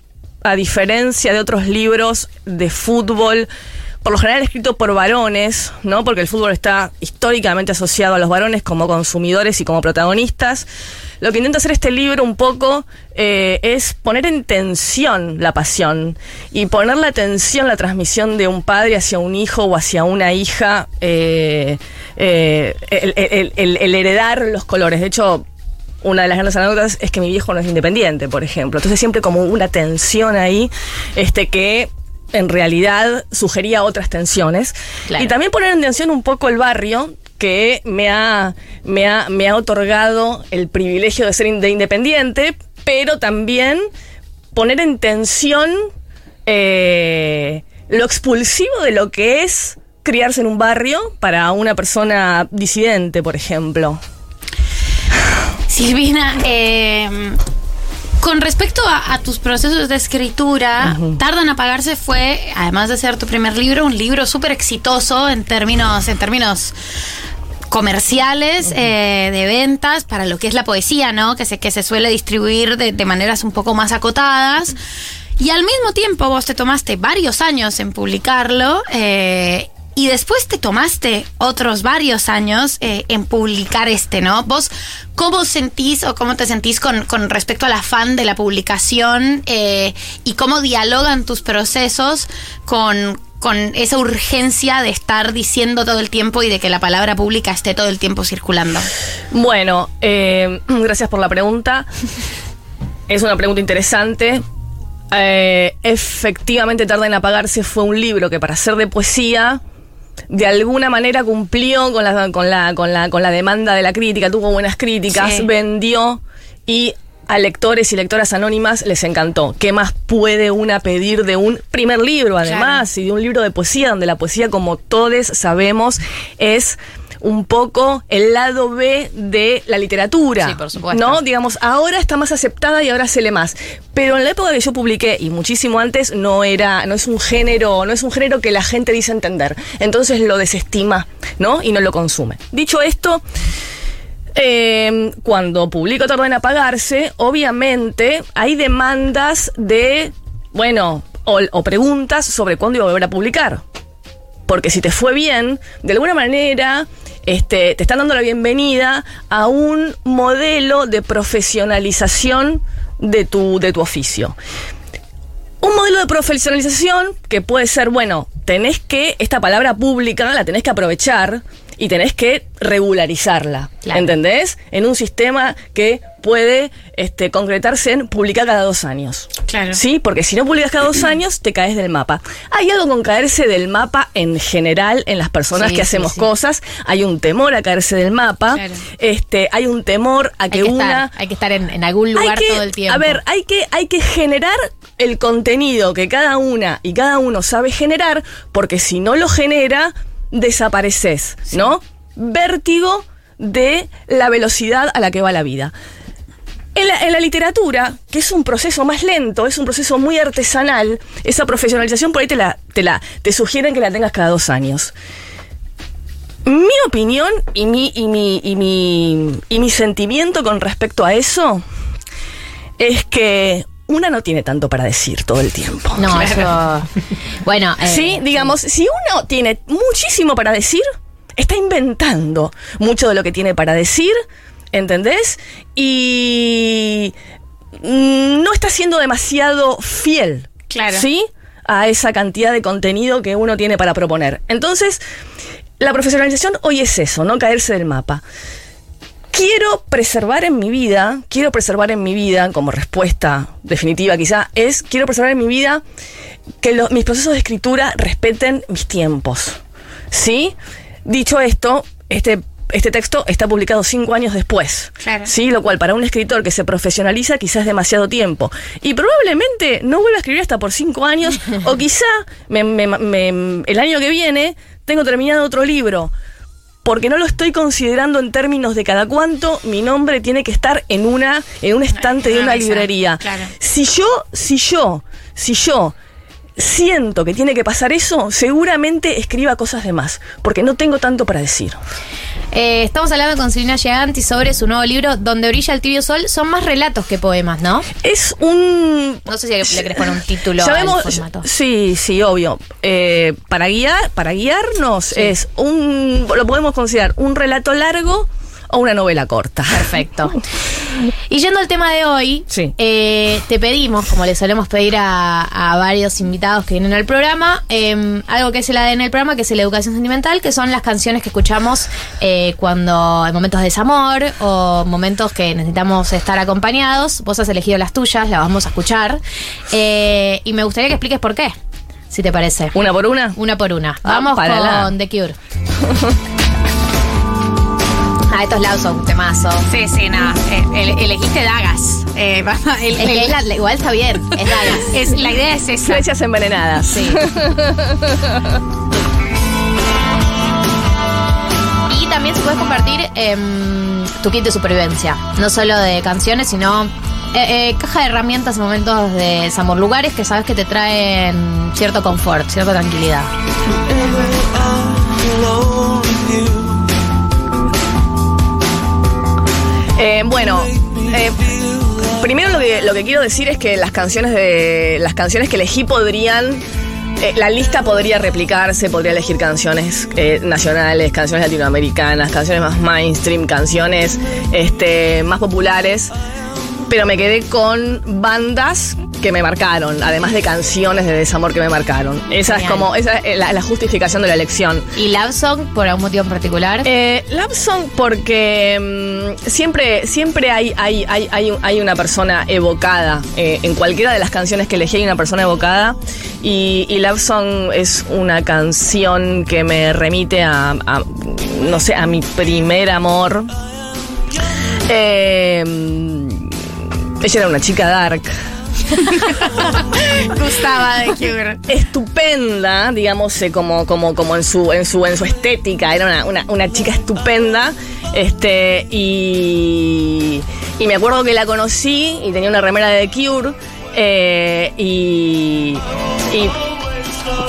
a diferencia de otros libros de fútbol, por lo general escrito por varones, ¿no? Porque el fútbol está históricamente asociado a los varones como consumidores y como protagonistas. Lo que intenta hacer este libro un poco eh, es poner en tensión la pasión y poner la tensión la transmisión de un padre hacia un hijo o hacia una hija, eh, eh, el, el- heredar los colores. De hecho, una de las grandes anécdotas es que mi viejo no es independiente, por ejemplo. Entonces siempre como una tensión ahí, este que en realidad sugería otras tensiones. Claro. Y también poner en tensión un poco el barrio que me ha, me ha, me ha otorgado el privilegio de ser in- de independiente, pero también poner en tensión eh, lo expulsivo de lo que es criarse en un barrio para una persona disidente, por ejemplo. Silvina, eh, con respecto a, a tus procesos de escritura, Tardan en apagarse fue, además de ser tu primer libro, un libro súper exitoso en términos, en términos comerciales eh, de ventas para lo que es la poesía, ¿no? Que se, que se suele distribuir de, de maneras un poco más acotadas. Y al mismo tiempo vos te tomaste varios años en publicarlo eh, y después te tomaste otros varios años eh, en publicar este, ¿no? Vos, ¿cómo sentís o cómo te sentís con, con respecto al afán de la publicación eh, y cómo dialogan tus procesos con, esa urgencia de estar diciendo todo el tiempo y de que la palabra pública esté todo el tiempo circulando? Bueno, eh, gracias por la pregunta. Es una pregunta interesante. Efectivamente, Tarda en Apagarse fue un libro que para ser de poesía, de alguna manera cumplió con la, con la, con la, con la demanda de la crítica, tuvo buenas críticas, Sí. vendió y a lectores y lectoras anónimas les encantó. ¿Qué más puede una pedir de un primer libro, además, y de un libro de poesía, donde la poesía, como todos sabemos, es un poco el lado B de la literatura. Sí, por supuesto. ¿No? Digamos, ahora está más aceptada y ahora se lee más. Pero en la época que yo publiqué, y muchísimo antes, no era, no es un género, no es un género que la gente dice entender. Entonces lo desestima, ¿no? Y no lo consume. Dicho esto, eh, cuando publico Tarda en Apagarse, obviamente hay demandas de, bueno, o, o preguntas sobre cuándo iba a volver a publicar. Porque si te fue bien, de alguna manera este, te están dando la bienvenida a un modelo de profesionalización de tu, de tu oficio. Un modelo de profesionalización que puede ser, bueno, tenés que, esta palabra pública la tenés que aprovechar y tenés que regularizarla. ¿Entendés? En un sistema que puede este, concretarse en publicar cada dos años. Claro. Sí, porque si no publicas cada dos años, te caes del mapa. Hay algo con caerse del mapa en general en las personas Sí, que hacemos sí. cosas. Hay un temor a caerse del mapa. Claro. Este, hay un temor a que, hay que una. estar, hay que estar en, en algún lugar que- todo el tiempo. A ver, hay que, hay que generar el contenido que cada una y cada uno sabe generar, porque si no lo genera, desapareces, ¿no? Vértigo de la velocidad a la que va la vida. En la, en la literatura, que es un proceso más lento, es un proceso muy artesanal, esa profesionalización por ahí te la, te la, te sugieren que la tengas cada dos años. Mi opinión y mi, y mi, y mi, y mi sentimiento con respecto a eso es que una no tiene tanto para decir todo el tiempo. No, eso. Bueno, eh, sí, digamos, si uno tiene muchísimo para decir, está inventando mucho de lo que tiene para decir, ¿entendés? Y mm, no está siendo demasiado fiel. Claro. ¿Sí? A esa cantidad de contenido que uno tiene para proponer. Entonces, la profesionalización hoy es eso, no caerse del mapa. Quiero preservar en mi vida, quiero preservar en mi vida, como respuesta definitiva quizá, es quiero preservar en mi vida que mis procesos de escritura respeten mis tiempos. ¿Sí? Dicho esto, este, este texto está publicado cinco años después. Claro. Sí, lo cual para un escritor que se profesionaliza quizás es demasiado tiempo. Y probablemente no vuelva a escribir hasta por cinco años, o quizá me- me- me- el año que viene tengo terminado otro libro. Porque no lo estoy considerando en términos de cada cuánto mi nombre tiene que estar en una, en un estante de una librería. claro. Si yo, si yo, si yo siento que tiene que pasar eso, seguramente escriba cosas de más, porque no tengo tanto para decir. Eh, estamos hablando con Silvina Giganti sobre su nuevo libro, Donde brilla el tibio sol. Son más relatos que poemas, ¿no? Es un... No sé si le querés poner un título Sabemos- al formato. Sí, sí, obvio. Eh, para guiar, para guiarnos es un, lo podemos considerar un relato largo o una novela corta. Perfecto. Y yendo al tema de hoy, Sí. eh, te pedimos, como le solemos pedir a, a varios invitados que vienen al programa, eh, algo que es el ADN del programa, que es la educación sentimental, que son las canciones que escuchamos eh, cuando en momentos de desamor o momentos que necesitamos estar acompañados. Vos has elegido las tuyas, las vamos a escuchar. Eh, y me gustaría que expliques por qué, si te parece. ¿Una por una? Una por una. Ah, Vamos para con la. The Cure. Ah, esto es Lawson, temazo. Sí, sí, no. eh, ele- elegiste dagas. Eh, el- Es que el- es la- igual está bien, es Dagas. es- la idea es esa. Flechas envenenadas. Sí. Y también se puede compartir em, tu kit de supervivencia. No solo de canciones, sino eh, eh, caja de herramientas en momentos de desamor. Lugares que sabes que te traen cierto confort, cierta tranquilidad. Eh, bueno, eh, primero lo que, lo que quiero decir es que las canciones de las canciones que elegí podrían eh, la lista podría replicarse, podría elegir canciones eh, nacionales, canciones latinoamericanas, canciones más mainstream, canciones este, más populares, pero me quedé con bandas que me marcaron, además de canciones de desamor que me marcaron. Esa es como esa es la, la justificación de la elección. ¿Y Love Song por algún motivo en particular? Eh, Love Song porque mm, siempre, siempre hay, hay, hay, hay, hay una persona evocada. eh, en cualquiera de las canciones que elegí hay una persona evocada. Y, y Love Song es una canción que me remite a, a, no sé, a mi primer amor. Eh, ella era una chica dark. Gustaba de Cure. estupenda, digamos, eh, como, como, como en su, en su, en su estética. Era una, una- una chica estupenda. Este, y, y me acuerdo que la conocí y tenía una remera de The Cure. eh, y, y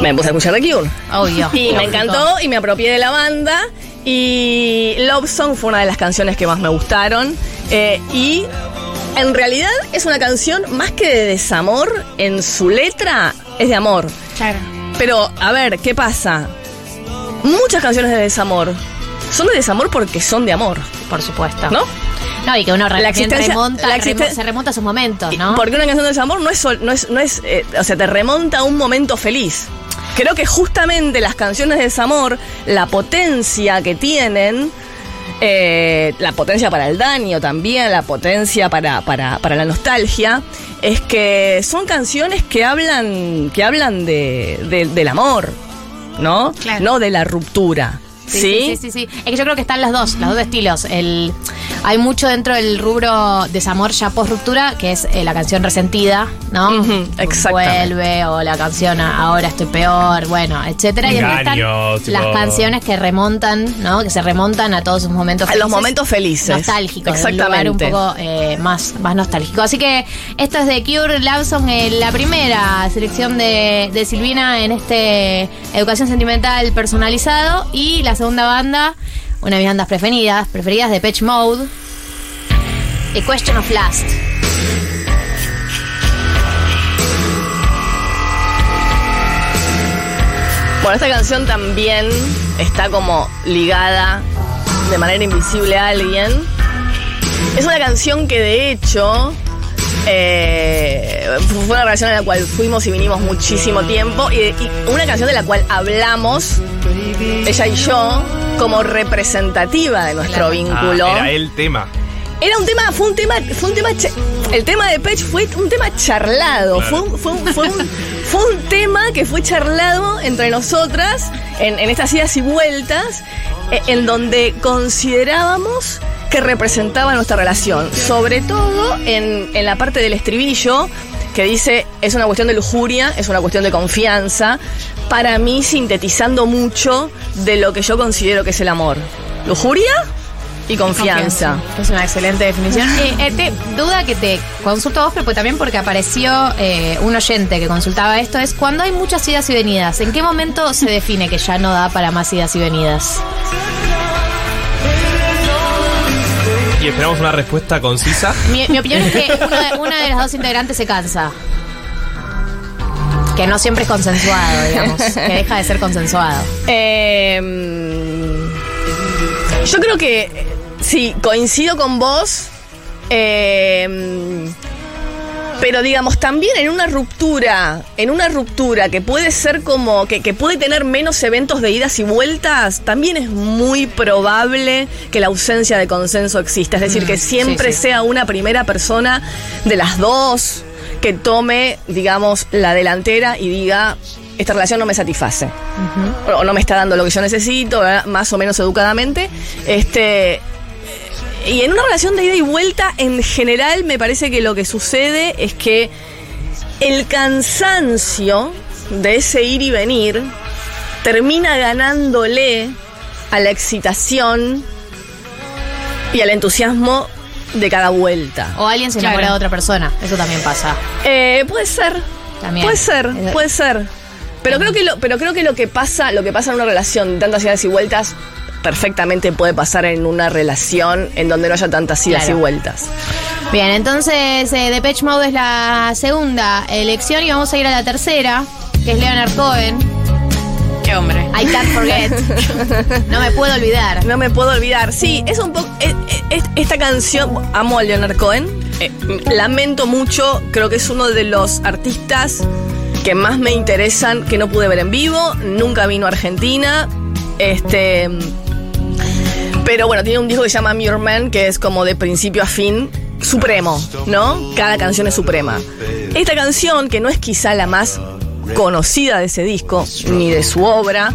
me puse a escuchar The Cure. Obvio. Y me encantó y me apropié de la banda. Y Love Song fue una de las canciones que más me gustaron. Eh, y en realidad es una canción más que de desamor, en su letra es de amor. Claro. Pero, a ver, ¿qué pasa? Muchas canciones de desamor son de desamor porque son de amor. Por supuesto. ¿No? No, y que uno La remonta, la remo- se remonta a sus momentos, ¿no? Porque una canción de desamor no es, no es, no es eh, o sea, te remonta a un momento feliz. Creo que justamente las canciones de desamor, la potencia que tienen, eh, la potencia para el daño también, la potencia para, para, para la nostalgia, es que son canciones que hablan, que hablan de, de- del amor, ¿no? Claro. No de la ruptura. Sí, sí, sí, sí, sí. Es que yo creo que están las dos, los dos estilos. El, hay mucho dentro del rubro desamor ya post ruptura, que es eh, la canción resentida, ¿no? Exactamente. Vuelve, o la canción Ahora estoy peor, bueno, etcétera. Y después están tipo- las canciones que remontan, ¿no? Que se remontan a todos sus momentos A los momentos felices. Nostálgicos, Exactamente. un poco eh, más, más nostálgico. Así que esto es de Cure Lawson, eh, la primera selección de, de Silvina en este Educación Sentimental personalizado. Y la segunda banda, una de mis bandas preferidas, preferidas de Patch Mode, A Question of Last. Bueno, esta canción también está como ligada de manera invisible a alguien. Es una canción que de hecho eh, fue una relación en la cual fuimos y vinimos muchísimo tiempo y, y una canción de la cual hablamos ella y yo como representativa de nuestro Ah, vínculo. era el tema. Era un tema, fue un tema, fue un tema, el tema de Pech fue un tema charlado, Claro. fue, un, fue, un, fue, un, fue un tema que fue charlado entre nosotras en, en estas idas y vueltas, eh, en donde considerábamos que representaba nuestra relación, sobre todo en, en la parte del estribillo que dice es una cuestión de lujuria, es una cuestión de confianza, para mí sintetizando mucho de lo que yo considero que es el amor. Lujuria y confianza. Es una excelente definición. Eh, eh, te- duda que te consulto a vos, pero pues también porque apareció eh, un oyente que consultaba esto, es cuando hay muchas idas y venidas, ¿en qué momento se define que ya no da para más idas y venidas? Esperamos una respuesta concisa. Mi, mi opinión es que de- una de las dos integrantes se cansa. Que no siempre es consensuado, digamos. Que deja de ser consensuado. Eh, yo creo que sí, coincido con vos. eh, pero digamos, también en una ruptura, en una ruptura que puede ser como, que, que puede tener menos eventos de idas y vueltas, también es muy probable que la ausencia de consenso exista. Es decir, Mm, que siempre sí, sí. sea una primera persona de las dos que tome, digamos, la delantera y diga, esta relación no me satisface o no me está dando lo que yo necesito, ¿verdad? más o menos educadamente, este, y en una relación de ida y vuelta, en general, me parece que lo que sucede es que el cansancio de ese ir y venir termina ganándole a la excitación y al entusiasmo de cada vuelta. O alguien se Claro. enamora de otra persona. Eso también pasa. Eh, puede ser. También. Puede ser, puede ser. Pero creo que lo, pero creo que lo que pasa, lo que pasa en una relación de tantas idas y vueltas, perfectamente puede pasar en una relación en donde no haya tantas idas Claro. y vueltas. Bien, entonces eh, Depeche Mode es la segunda elección y vamos a ir a la tercera, que es Leonard Cohen. Qué hombre. I can't forget. no me puedo olvidar. No me puedo olvidar. Sí, es un poco. eh, eh, esta canción. Amo a Leonard Cohen. eh, lamento mucho. Creo que es uno de los artistas que más me interesan que no pude ver en vivo. Nunca vino a Argentina. Este. Pero bueno, tiene un disco que se llama Mirror Man, que es como de principio a fin supremo, ¿no? Cada canción es suprema. Esta canción, que no es quizá la más conocida de ese disco, ni de su obra,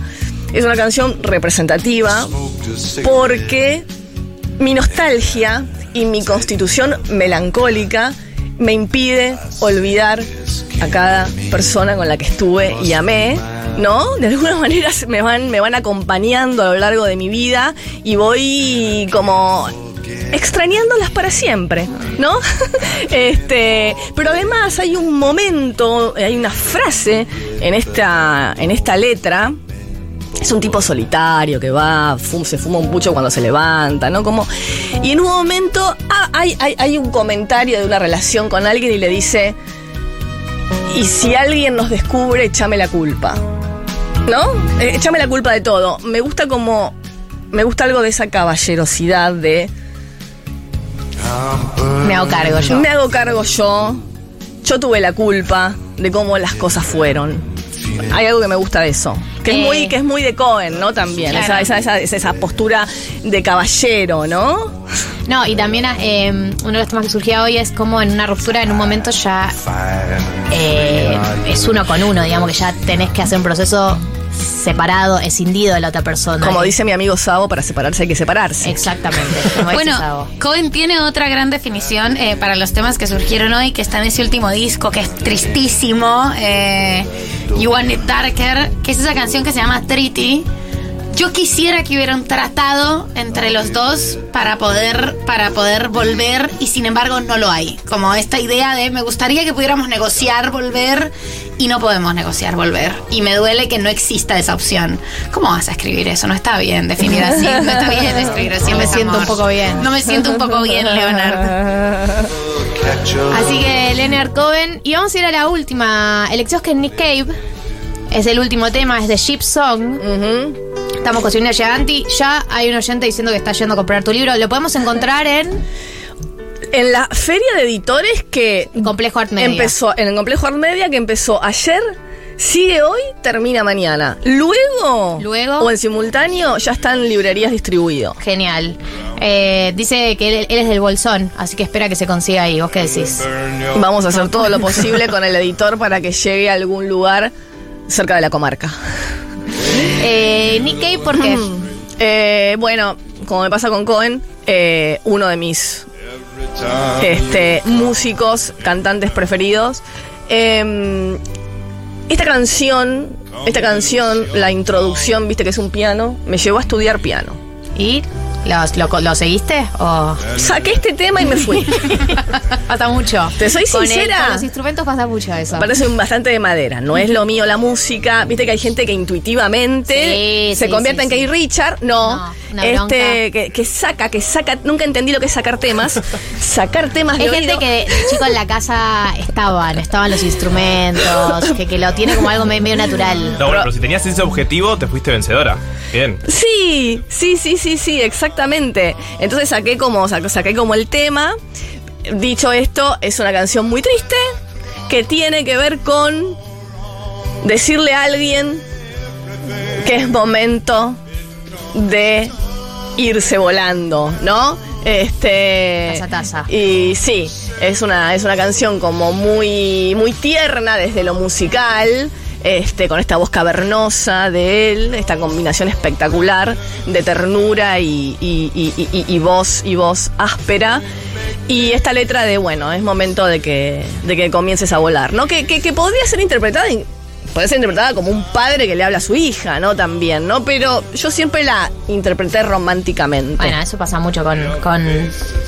es una canción representativa porque mi nostalgia y mi constitución melancólica me impide olvidar a cada persona con la que estuve y amé, ¿no? De alguna manera me van, me van acompañando a lo largo de mi vida y voy como extrañándolas para siempre, ¿no? este, pero además hay un momento, hay una frase en esta, en esta letra es un tipo solitario que va, se fuma un pucho cuando se levanta, ¿no? Como, y en un momento ah, hay, hay, hay un comentario de una relación con alguien y le dice, y si alguien nos descubre, échame la culpa, ¿no? Eh, échame la culpa de todo. Me gusta como, me gusta algo de esa caballerosidad de... Me hago cargo yo. Me hago cargo yo. Yo tuve la culpa de cómo las cosas fueron. Hay algo que me gusta de eso. Que es Eh. muy, que es muy de Cohen, ¿no? También. Claro. Esa, esa, esa, esa- esa postura de caballero, ¿no? No, y también eh, uno de los temas que surgía hoy es como en una ruptura, en un momento ya eh, es uno con uno, digamos que ya tenés que hacer un proceso separado, escindido de la otra persona. Como dice mi amigo Sabo, para separarse hay que separarse. Exactamente. como dice Bueno, Sabo. Cohen tiene otra gran definición eh, para los temas que surgieron hoy, que está en ese último disco, que es tristísimo, eh, You Want It Darker, que es esa canción que se llama Treaty. Yo quisiera que hubiera un tratado entre los dos para poder, para poder volver y sin embargo no lo hay. Como esta idea de me gustaría que pudiéramos negociar volver y no podemos negociar volver. Y me duele que no exista esa opción. ¿Cómo vas a escribir eso? No está bien definir así. No está bien escribir así. No me siento un poco bien. No me siento un poco bien, Leonardo. Así que Leonard Cohen. Y vamos a ir a la última elección que es Nick Cave. Es el último tema, es de Ship Song. Estamos con Silvina Giganti. Ya hay un oyente diciendo que está yendo a comprar tu libro. Lo podemos encontrar en En la feria de editores que Complejo Art Media. empezó, en el complejo Art Media que empezó ayer, sigue hoy, termina mañana. Luego, Luego. o en simultáneo, ya están en librerías distribuidos. Genial. Eh, dice que él, él es del Bolsón, así que espera que se consiga ahí. ¿Vos qué decís? Vamos a hacer todo lo posible con el editor para que llegue a algún lugar cerca de la comarca. Eh, Cave, ¿por qué? Eh, bueno, como me pasa con Cohen, eh, uno de mis este, músicos, cantantes preferidos. Eh, esta canción, esta canción, la introducción, viste que es un piano, me llevó a estudiar piano. ¿Y los- lo, lo seguiste? ¿O Saqué este tema y me fui. pasa mucho? Te soy Con el- sincera. con los instrumentos pasa mucho eso. Parece un bastante de madera. No es lo mío la música. Viste que hay gente que intuitivamente Sí, se sí, convierte sí, en Kay Richard. No. No, este, que, que saca, que saca. Nunca entendí lo que es sacar temas. sacar temas de Hay gente oído. que de chico en la casa estaban, estaban los instrumentos, que, que lo tiene como algo me- medio natural. No, bueno, pero si tenías ese objetivo, te fuiste vencedora. Bien. Sí, sí, sí, sí, sí, exactamente. Entonces saqué como, saqué como el tema. Dicho esto, es una canción muy triste que tiene que ver con decirle a alguien que es momento de irse volando, ¿no? Este. Taza, taza. Y sí, es una, es una canción como muy, muy tierna desde lo musical. Este, con esta voz cavernosa de él, esta combinación espectacular de ternura y, y- y- y- voz y voz áspera. Y esta letra de, bueno, es momento de que, de que comiences a volar, ¿no? Que, que, que podría ser interpretada, podría ser interpretada como un padre que le habla a su hija, ¿no? También, ¿no? Pero yo siempre la interpreté románticamente. Bueno, eso pasa mucho con, con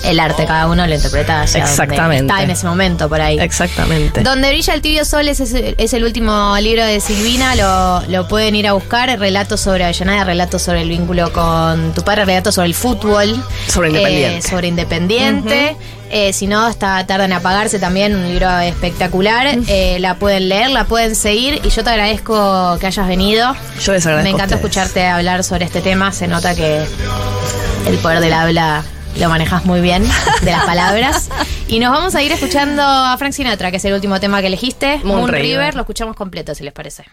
el arte, cada uno lo interpreta hacia donde Exactamente. está en ese momento por ahí. Exactamente. Donde brilla el tibio sol es, es el último libro de Silvina, lo, lo pueden ir a buscar, relatos sobre Avellaneda, relatos sobre el vínculo con tu padre, relatos sobre el fútbol. Sobre Independiente. eh, sobre Independiente. Eh, si no, está Tarda en Apagarse también, un libro espectacular. Eh, la pueden leer, la pueden seguir y yo te agradezco que hayas venido. Yo les agradezco Me encanta escucharte hablar sobre este tema, se nota que el poder del habla lo manejas muy bien, de las palabras. Y nos vamos a ir escuchando a Frank Sinatra, que es el último tema que elegiste. Moon Moon, River. River. Lo escuchamos completo, si les parece.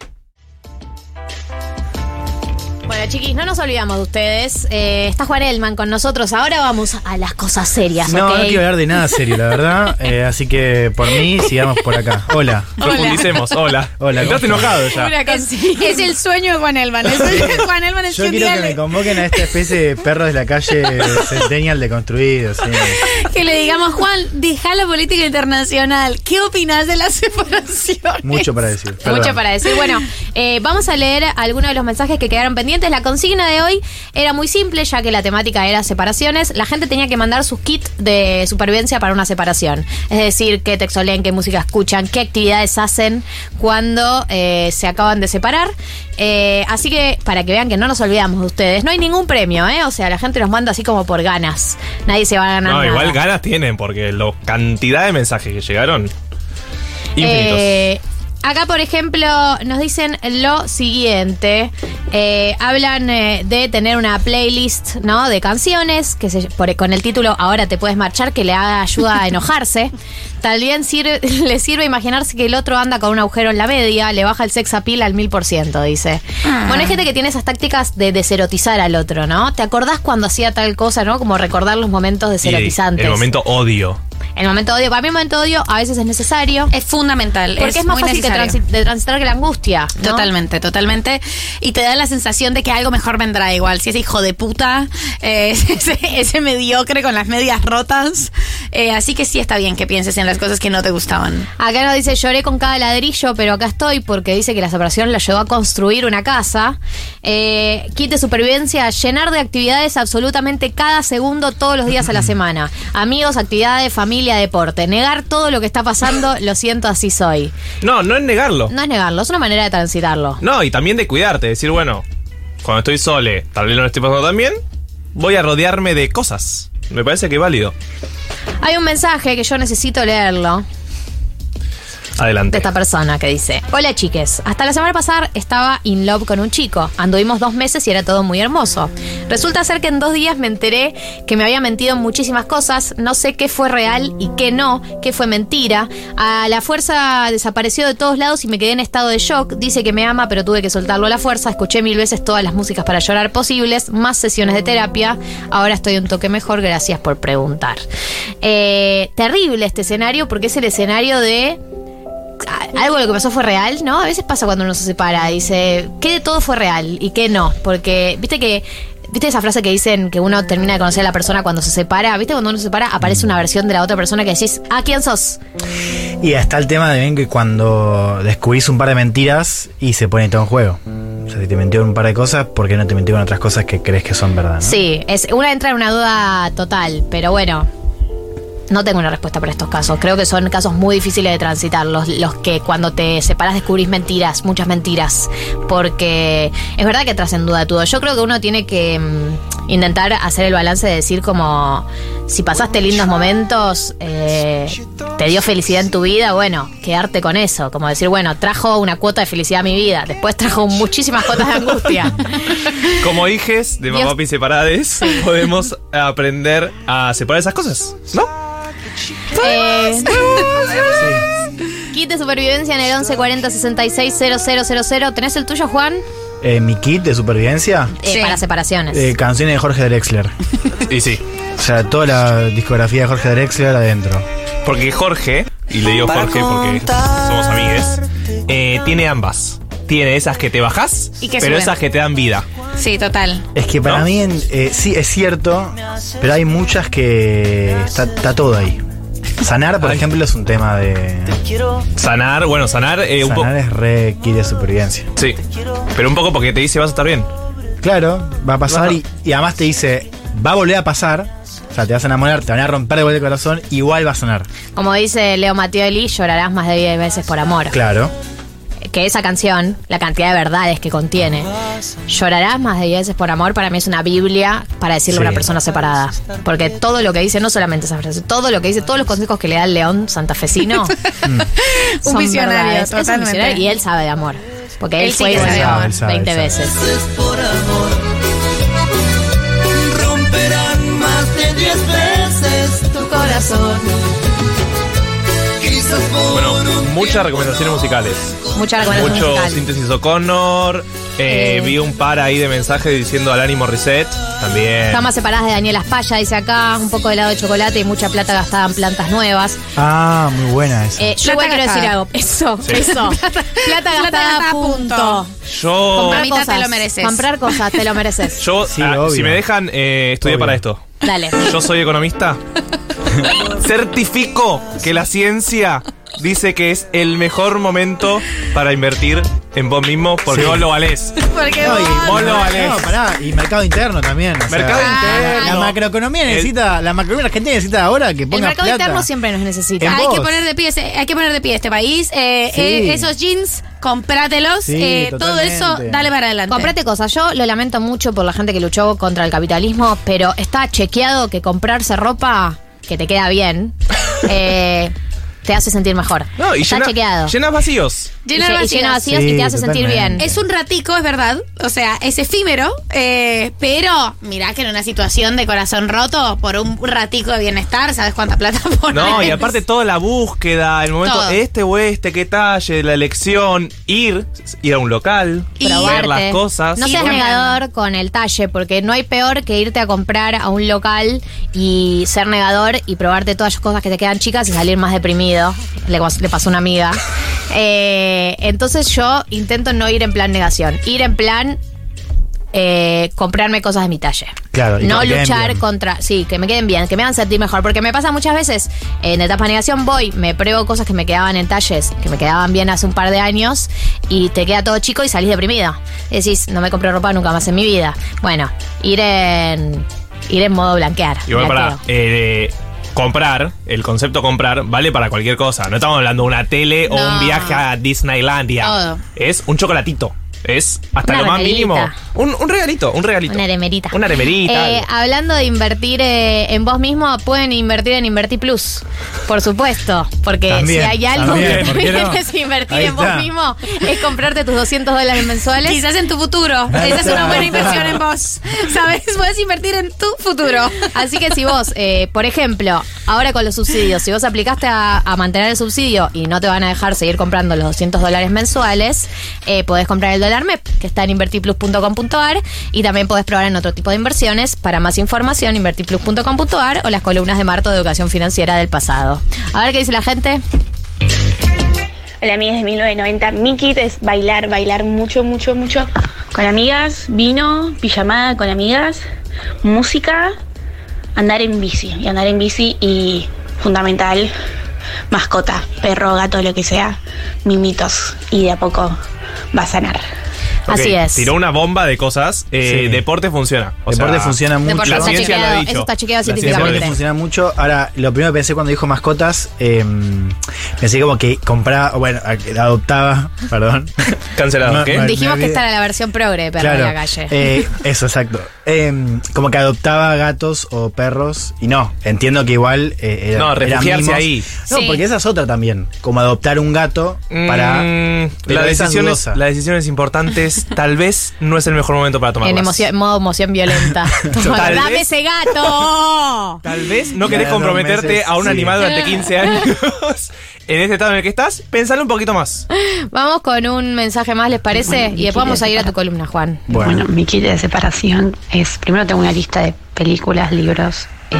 Bueno, chiquis, no nos olvidamos de ustedes. Eh, está Juan Elman con nosotros. Ahora vamos a las cosas serias, No, ¿ok? no quiero hablar de nada serio, la verdad. Eh, así que por mí, sigamos por acá. Hola. Profundicemos, hola. Hola. ¿cómo Estás enojado ya. Es, es el sueño de Juan Elman. Es el- Juan Elman es Yo quiero que me le- convoquen a esta especie de perros de la calle Centennial deconstruidos. sí. que le digamos, Juan, deja la política internacional. ¿Qué opinas de la separación? Mucho para decir. perdón. Mucho para decir. Bueno, eh, vamos a leer algunos de los mensajes que quedaron pendientes. La consigna de hoy era muy simple, ya que la temática era separaciones. La gente tenía que mandar sus kits de supervivencia para una separación. Es decir, qué texto leen, qué música escuchan, qué actividades hacen cuando eh, se acaban de separar. Eh, así que, para que vean que no nos olvidamos de ustedes, no hay ningún premio, ¿eh? O sea, la gente los manda así como por ganas. Nadie se va a ganar No, nada. igual ganas tienen, porque la cantidad de mensajes que llegaron. Infinitos. Eh, acá, por ejemplo, nos dicen lo siguiente. Eh, hablan eh, de tener una playlist, ¿no? De canciones, que se- por- con el título Ahora te puedes marchar, que le haga ayuda a enojarse. También sirve, le sirve imaginarse que el otro anda con un agujero en la media, le baja el sex appeal al mil por ciento, dice. Ah. Bueno, hay gente que tiene esas tácticas de deserotizar al otro, ¿no? ¿Te acordás cuando hacía tal cosa, ¿no? Como recordar los momentos Y deserotizantes. el momento odio. El momento de odio, para mí el momento de odio a veces es necesario. Es fundamental. Porque es, más fácil transi- de transitar que la angustia. ¿no? Totalmente, totalmente. Y te da la sensación de que algo mejor vendrá igual. Si ese hijo de puta, eh, ese, ese mediocre con las medias rotas. Eh, así que sí está bien que pienses en las cosas que no te gustaban. Acá nos dice, lloré con cada ladrillo, pero acá estoy porque dice que la separación la llevó a construir una casa. Eh, kit de supervivencia, llenar de actividades absolutamente cada segundo, todos los días a la semana. Amigos, actividades, familia, deporte. Negar todo lo que está pasando, lo siento, así soy. No, no es negarlo. No es negarlo, es una manera de transitarlo. No, y también de cuidarte, decir, bueno, cuando estoy sole, tal vez no lo estoy pasando tan bien, voy a rodearme de cosas. Me parece que es válido. Hay un mensaje que yo necesito leerlo. De Adelante. esta persona que dice: Hola chiques, hasta la semana pasada estaba in love con un chico. Anduvimos dos meses y era todo muy hermoso. Resulta ser que en dos días me enteré que me había mentido en muchísimas cosas. No sé qué fue real y qué no, qué fue mentira. A la fuerza desapareció de todos lados y me quedé en estado de shock. Dice que me ama, pero tuve que soltarlo a la fuerza. Escuché mil veces todas las músicas para llorar posibles, más sesiones de terapia. Ahora estoy un toque mejor, gracias por preguntar. Eh, terrible este escenario porque es el escenario de algo de lo que pasó fue real, ¿no? A veces pasa cuando uno se separa, dice, ¿qué de todo fue real y qué no? Porque, viste que, viste esa frase que dicen que uno termina de conocer a la persona cuando se separa, viste cuando uno se separa aparece una versión de la otra persona que decís, ah, ¿quién sos? Y está el tema de bien que cuando descubrís un par de mentiras y se pone todo en juego. O sea, si te mintió en un par de cosas, ¿por qué no te mintió en otras cosas que crees que son verdad? no? Sí, es, una entra en una duda total, pero bueno. No tengo una respuesta para estos casos. Creo que son casos muy difíciles de transitar. Los, los que cuando te separas descubrís mentiras, muchas mentiras. Porque es verdad que traen duda todo. Yo creo que uno tiene que mm, intentar hacer el balance de decir como si pasaste lindos momentos, eh, te dio felicidad en tu vida, bueno, quedarte con eso. Como decir, bueno, trajo una cuota de felicidad a mi vida. Después trajo muchísimas cuotas de angustia. Como hijes de mamá y separades, podemos aprender a separar esas cosas, ¿no? Eh, Kit de supervivencia en el 1140 66 000. ¿Tenés el tuyo, Juan? Eh, Mi kit de supervivencia, Eh, Para separaciones. eh, canciones de Jorge Drexler. Y sí. O sea, toda la discografía de Jorge Drexler adentro. Porque Jorge, y le digo Jorge porque somos amigues, eh, tiene ambas. tiene esas que te bajás, Y que pero suben. esas que te dan vida. Sí, total. Es que para ¿No? mí, en- eh, sí, es cierto, pero hay muchas que está, está todo ahí. Sanar, por ejemplo, es un tema de. Sanar, bueno, sanar, eh, un poco. Sanar es re kit de supervivencia. Sí, pero un poco porque te dice vas a estar bien. Claro, va a pasar y, y además te dice, va a volver a pasar. O sea, te vas a enamorar, te van a romper de vuelta el corazón, igual va a sanar. Como dice Leo Mattioli, llorarás más de 10 veces por amor. Claro. Que esa canción, la cantidad de verdades que contiene, llorarás más de 10 veces por amor, para mí es una Biblia para decirle a Sí. una persona separada. Porque todo lo que dice, no solamente esa frase, todo lo que dice, todos los consejos que le da el león santafesino. Un visionario, verdades. Es un visionario y él sabe de amor. Porque él, Él sí fue que sabe amor. Él sabe, 20 él sabe. veces. por amor. Romperán más de diez veces tu corazón. Bueno, muchas recomendaciones musicales. Mucha recomendación Mucho síntesis O'Connor. eh, Eh. Vi un par ahí de mensajes diciendo al ánimo reset. También. Camas separadas de Daniela Espalla, dice acá, un poco de helado de chocolate y mucha plata gastada en plantas nuevas. Ah, muy buena esa. Eh, yo igual quiero decir algo. Eso, Sí. eso. plata, gastada, gastada, punto. punto. Yo. Comprar Mamita, te cosas, lo mereces. Comprar cosas, te lo mereces. Yo, Sí, ah, si me dejan, eh, estudié Obvio. para esto. Dale. Yo soy economista. Certifico que la ciencia dice que es el mejor momento para invertir en vos mismo porque Sí. vos lo valés. Porque No, y, vos- vos lo valés. No, pará, y mercado interno también. o sea, Mercado La interno. macroeconomía El- necesita, la macroeconomía argentina necesita ahora que El ponga mercado plata. interno siempre nos necesita. En hay vos. que poner de pie ese- hay que poner de pie este país Eh, Sí. eh, esos jeans comprátelos Sí, eh, todo totalmente. eso dale para adelante Comprate cosas. Yo lo lamento mucho por la gente que luchó contra el capitalismo, pero está chequeado que comprarse ropa que te queda bien eh, te hace sentir mejor. No, y está llena- chequeado. llenas vacíos. Llenar y, lle- y vacíos. llena vacíos y te hace sentir bien. es un ratico, es verdad. O sea, es efímero. eh, pero mirá que en una situación de corazón roto, por un ratico de bienestar, ¿sabes cuánta plata pones? No, y aparte toda la búsqueda, el momento Todo. este o este, qué talle, la elección, ir, ir a un local, Y ver probarte. las cosas. No seas negador con el talle, porque no hay peor que irte a comprar a un local y ser negador y probarte todas las cosas que te quedan chicas y salir más deprimido. Le, le pasó a una amiga. Eh, entonces yo intento no ir en plan negación, ir en plan eh, comprarme cosas de mi talle. Claro, y no luchar bien. contra, sí, que me queden bien, que me hagan sentir mejor, porque me pasa muchas veces en etapa de negación voy, me pruebo cosas que me quedaban en talles, que me quedaban bien hace un par de años y te queda todo chico y salís deprimido. Decís, no me compré ropa nunca más en mi vida. Bueno, ir en ir en modo blanquear. Igual para eh, comprar, el concepto comprar vale para cualquier cosa. No estamos hablando de una tele o No. un viaje a Disneylandia. Todo. Es un chocolatito. Es hasta Una lo más remerita. mínimo. Un, un regalito, un regalito. Una remerita. Una remerita. Eh, hablando de invertir eh, en vos mismo, pueden invertir en Invertir Plus, por supuesto. Porque También, si hay algo también, que ¿por qué no? quieres invertir Ahí en vos mismo, es comprarte tus 200 dólares mensuales. Quizás en tu futuro. Esa es una buena inversión en vos. ¿Sabes? Puedes invertir en tu futuro. Así que si vos, eh, por ejemplo, ahora con los subsidios, si vos aplicaste a, a mantener el subsidio y no te van a dejar seguir comprando los 200 dólares mensuales, eh, podés comprar el dólar Que está en invertiplus.com.ar y también podés probar en otro tipo de inversiones. Para más información, invertiplus.com.ar o las columnas de Marto de Educación Financiera del pasado. A ver qué dice la gente. Hola amigas de 1990, mi kit es bailar, bailar mucho, mucho, mucho con amigas, vino, pijamada con amigas, música, andar en bici. Y andar en bici y fundamental, mascota, perro, gato, lo que sea, mimitos. Y de a poco va a sanar. Así es. Tiró una bomba de cosas. Eh, Sí. Deporte funciona. O Deporte sea, funciona mucho. Deporte La está ciencia lo ha dicho. eso está chequeado La científicamente. dicho. funciona mucho. Ahora, lo primero que pensé cuando dijo mascotas, eh, pensé como que compraba, bueno, adoptaba, perdón. Cancelado, No, ¿qué? Dijimos me que esta era la versión progre de perro de la calle. eh, eso, exacto. Eh, como que adoptaba gatos o perros. Y no, entiendo que igual. eh, era- No, refugiarse ahí. No, Sí. porque esa es otra también. Como adoptar un gato para. Mm, Pero es decisiones, las decisiones importantes tal vez no es el mejor momento para en tomarlas. emoción, en modo emoción violenta. Tal ¡Dame vez- ese gato! Tal vez no querés comprometerte meses, a un sí. animal durante 15 años. en este estado en el que estás, pensalo un poquito más. Vamos con un mensaje más, ¿les parece? Bueno, y después vamos a ir a tu columna, Juan. Bueno, mi kit de separación es, primero tengo una lista de películas, libros, eh,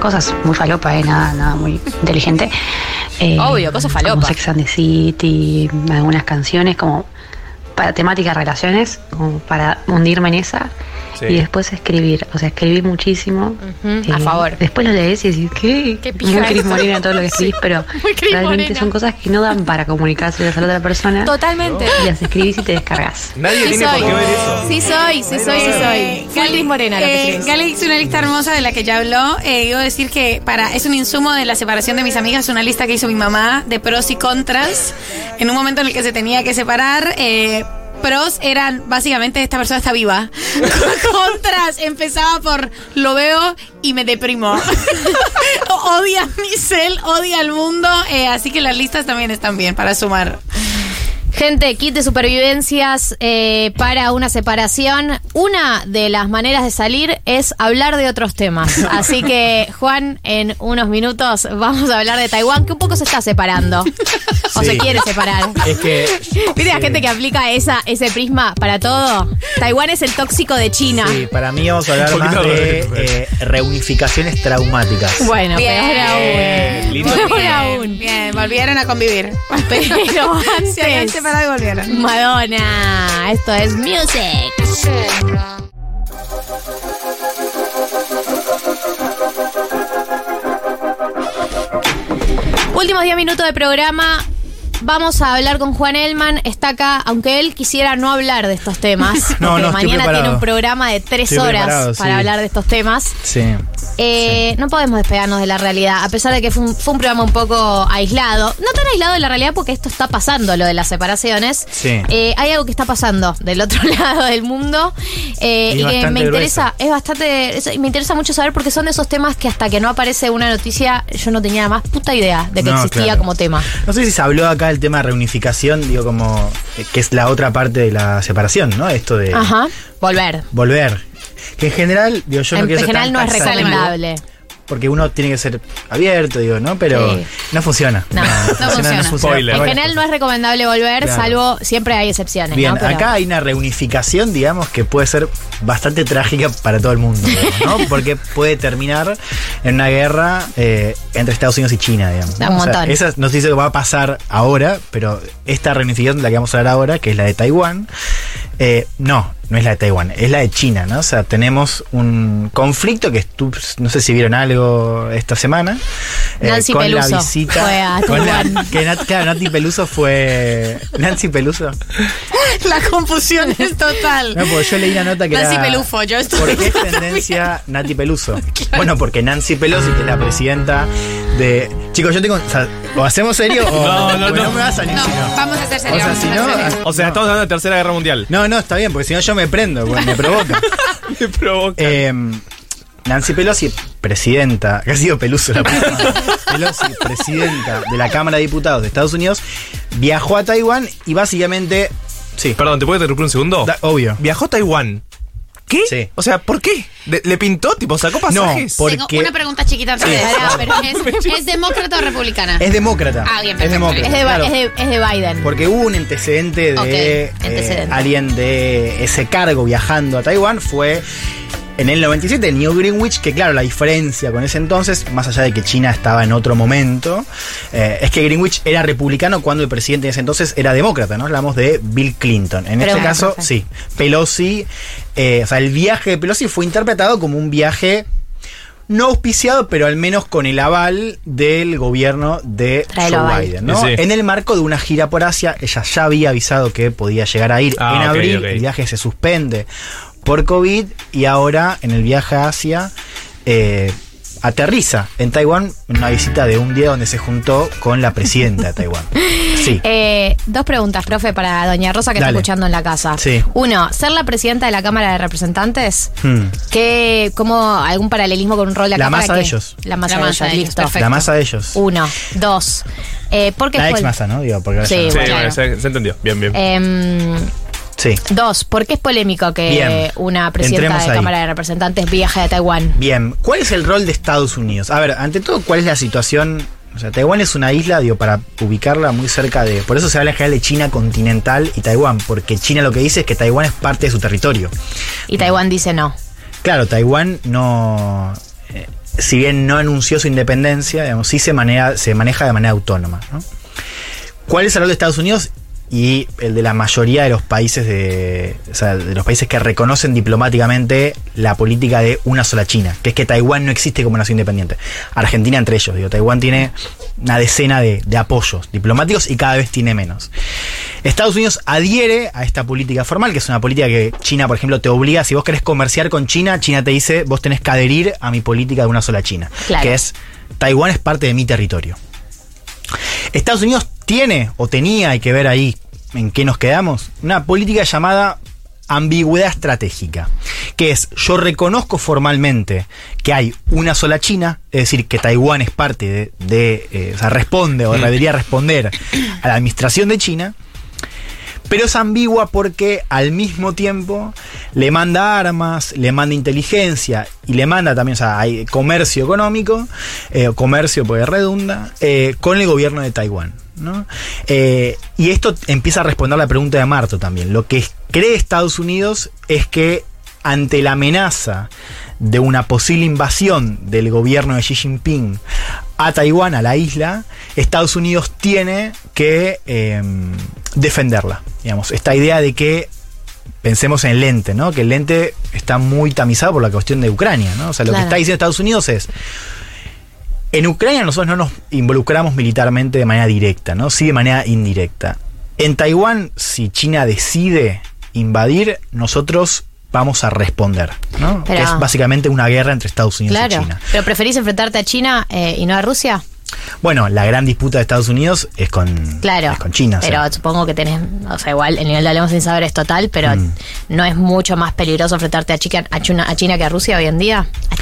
cosas muy falopa, eh, nada, nada muy inteligente. Eh, Obvio, cosas falopa. Como Sex and the City, algunas canciones como para temática relaciones, como para hundirme en esa. Sí. Y después escribir, o sea, escribí muchísimo. Ujú, a favor. Después lo lees y decís, ¿qué? Qué Muy Cris. Morena todo lo que escribís, Sí. pero realmente Morena. son cosas que no dan para comunicárselas a la otra persona. Totalmente. Y las escribís y te descargas. Nadie Sí tiene por soy. qué ver eso. Sí soy, sí soy, sí soy. Cris Morena lo que Eh, hizo una lista hermosa de la que ya habló. Eh, iba a decir que para es un insumo de la separación de mis amigas, una lista que hizo mi mamá de pros y contras. En un momento en el que se tenía que separar, eh, pros eran básicamente esta persona está viva. contras empezaba por lo veo y me deprimo. odia a mi cel, odia al mundo. eh, así que las listas también están bien para sumar. Gente, kit de supervivencias eh, para una separación. Una de las maneras de salir es hablar de otros temas. Así que, Juan, en unos minutos vamos a hablar de Taiwán, que un poco se está separando. O Sí. se quiere separar. Es que. ¿Viste la gente que aplica esa, ese prisma para todo? Taiwán es el tóxico de China. Sí, para mí vamos a hablar más de de- eh, reunificaciones traumáticas. Bueno, Bien. peor aún. lindo. Peor Bien, aún. Bien, volvieron a convivir. Pero antes. Separado y volvieron. Madonna, esto es music. Últimos 10 minutos de programa. Vamos a hablar con Juan Elman. Está acá, aunque él quisiera no hablar de estos temas. No, no, mañana tiene un programa de tres Estoy horas para sí. hablar de estos temas. Sí. Eh, No podemos despegarnos de la realidad, a pesar de que fue un, fue un programa un poco aislado. No tan aislado de la realidad porque esto está pasando, lo de las separaciones. Sí. Eh, hay algo que está pasando del otro lado del mundo eh, Y que me interesa, gruesa. es bastante, es- me interesa mucho saber porque son de esos temas que hasta que no aparece una noticia yo no tenía más puta idea de que No, existía claro. como tema. No sé si se habló acá del tema de reunificación, digo, como eh, que es la otra parte de la separación, ¿no? Esto de Ajá, volver. volver. Que en general, digo, yo no en quiero en general tan no es recomendable. Porque uno tiene que ser abierto, digo, ¿no? Pero Sí. no funciona. No, no funciona. Spoiler. En Bueno, general no es recomendable volver, Claro. salvo siempre hay excepciones. Bien, ¿no? Pero- acá hay una reunificación, digamos, que puede ser bastante trágica para todo el mundo, digamos, ¿no? Porque puede terminar en una guerra eh, entre Estados Unidos y China, digamos. Da un O sea, montón. esa no se dice que va a pasar ahora, pero esta reunificación de la que vamos a hablar ahora, que es la de Taiwán, eh, no, no es la de Taiwán, es la de China, ¿no? O sea, tenemos un conflicto que no sé si vieron algo esta semana. Eh, Nancy con Peluso la visita. fue a con la- que Nat- claro, Nancy Peluso fue. Nancy Peluso. La confusión es total. No, porque yo leí una nota que Nancy era... Pelufo, yo estuve ¿Por qué es también. tendencia Nati Peluso? Bueno, porque Nancy Pelosi, que es la presidenta de... Chicos, yo tengo... O, sea, o hacemos serio o... No, no, no. me va a salir. No, si no. vamos a hacer O serio. sea, vamos si no... O sea, estamos hablando de Tercera Guerra Mundial. No, no, está bien, porque si no yo me prendo, me provoca. Me provoca. Eh, Nancy Pelosi, presidenta, que ha sido Peluso la. Pelosi, presidenta de la Cámara de Diputados de Estados Unidos, viajó a Taiwán y básicamente... Sí, Perdón, ¿te puedo interrumpir un segundo? da- obvio. Viajó a Taiwán. ¿Qué? Sí. O sea, ¿por qué? ¿Le, le pintó? Tipo, sacó pasajes? por- Tengo porque- una pregunta chiquita Sí. ¿es, ¿es demócrata o republicana? Es demócrata. Ah, bien, es demócrata. Es de, claro. es de- es de Biden. Porque hubo un antecedente de eh, antecedente. alguien de ese cargo viajando a Taiwán. Fue en el 97 New Greenwich, que claro, la diferencia con ese entonces, más allá de que China estaba en otro momento, eh, es que Greenwich era republicano cuando el presidente de ese entonces era demócrata, ¿no? Hablamos de Bill Clinton. En Pero este caso, sí. Pelosi, eh, o sea, el viaje de Pelosi fue interpretado como un viaje no auspiciado, pero al menos con el aval del gobierno de Joe Biden. ¿no? Sí. En el marco de una gira por Asia, ella ya había avisado que podía llegar a ir Ah, en abril, el viaje se suspende por COVID y ahora en el viaje a Asia eh, aterriza en Taiwán una visita de un día donde se juntó con la presidenta de Taiwán. Sí. Eh, dos preguntas, profe, para doña Rosa que Dale. está escuchando en la casa. Sí. Uno, ser la presidenta de la Cámara de Representantes, Hmm. ¿qué, como algún paralelismo con un rol de La Cámara? masa de ellos. La masa, La de, masa ellos, de ellos, listo. La masa de ellos. Uno. Dos. Eh, ¿por qué La ex masa, ¿no? Digo, porque Sí, Sí, bueno. se entendió. Bien, bien. Em, sí. dos, ¿por qué es polémico que Bien. una presidenta Entremos de ahí. Cámara de Representantes viaje a Taiwán? Bien, ¿cuál es el rol de Estados Unidos? A ver, ante todo, ¿cuál es la situación? O sea, Taiwán es una isla, digo, para ubicarla muy cerca de... Por eso se habla en general de China continental y Taiwán, porque China lo que dice es que Taiwán es parte de su territorio. Y Taiwán dice no. Claro, Taiwán no... eh, si bien no anunció su independencia, digamos, sí se maneja, se maneja de manera autónoma. ¿no? ¿Cuál es el rol de Estados Unidos? Y el de la mayoría de los países de, o sea, de los países que reconocen diplomáticamente la política de una sola China, que es que Taiwán no existe como nación independiente. Argentina entre ellos, digo, Taiwán tiene una decena de, de apoyos diplomáticos y cada vez tiene menos. Estados Unidos adhiere a esta política formal, que es una política que China, por ejemplo, te obliga, si vos querés comerciar con China, China te dice, vos tenés que adherir a mi política de una sola China, Claro. que es Taiwán es parte de mi territorio. Estados Unidos tiene o tenía, hay que ver ahí en qué nos quedamos, una política llamada ambigüedad estratégica, que es yo reconozco formalmente que hay una sola China, es decir, que Taiwán es parte de, de, eh, o sea, responde o debería responder a la administración de China, pero es ambigua porque al mismo tiempo le manda armas, le manda inteligencia y le manda también, o sea, hay comercio económico, eh, comercio porque redunda, eh, con el gobierno de Taiwán. ¿No? Eh, y esto empieza a responder la pregunta de Marto también. Lo que cree Estados Unidos es que ante la amenaza de una posible invasión del gobierno de Xi Jinping a Taiwán, a la isla, Estados Unidos tiene que eh, defenderla. Digamos, esta idea de que pensemos en el lente, ¿no? Que el lente está muy tamizado por la cuestión de Ucrania, ¿no? O sea, lo que está diciendo Estados Unidos es en Ucrania nosotros no nos involucramos militarmente de manera directa, ¿no? Sí de manera indirecta. En Taiwán, si China decide invadir, nosotros vamos a responder, ¿no? Pero- que es básicamente una guerra entre Estados Unidos y. China. ¿Pero preferís enfrentarte a China eh, y no a Rusia? Bueno, la gran disputa de Estados Unidos es con, Claro. es con China. o sea. Pero supongo que tenés, o sea, igual el nivel de hablemos sin saber es total, pero Mm. ¿no es mucho más peligroso enfrentarte a, Chica, a, China, a China que a Rusia hoy en día? A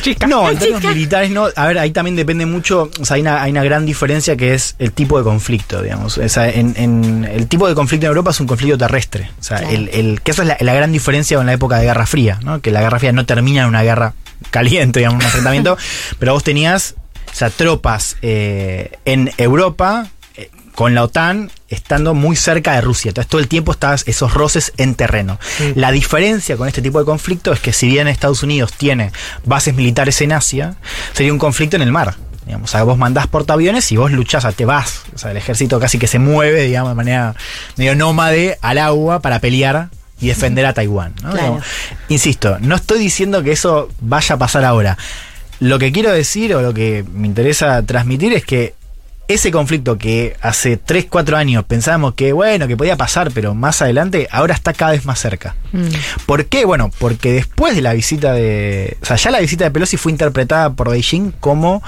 Chica. No, en términos militares no. A ver, ahí también depende mucho. O sea, hay una, hay una gran diferencia que es el tipo de conflicto, digamos. O sea, en, en- el tipo de conflicto en Europa es un conflicto terrestre. O sea, Claro. el, el- que esa es la, la gran diferencia con la época de Guerra Fría, ¿no? Que la Guerra Fría no termina en una guerra caliente, digamos, un enfrentamiento, pero vos tenías, o sea, tropas eh, en Europa eh, con la OTAN estando muy cerca de Rusia. Entonces todo el tiempo estabas esos roces en terreno. La diferencia con este tipo de conflicto es que si bien Estados Unidos tiene bases militares en Asia, sería un conflicto en el mar. Digamos, o sea, vos mandás portaaviones y vos luchás, o sea, te vas. O sea, el ejército casi que se mueve, digamos, de manera medio nómade al agua para pelear y defender a Taiwán. ¿no? Claro. Digamos, insisto, no estoy diciendo que eso vaya a pasar ahora. Lo que quiero decir o lo que me interesa transmitir es que ese conflicto que hace 3, 4 años pensábamos que bueno, que podía pasar, pero más adelante, ahora está cada vez más cerca. ¿Por qué? Bueno, porque después de la visita de. O sea, ya la visita de Pelosi fue interpretada por Beijing como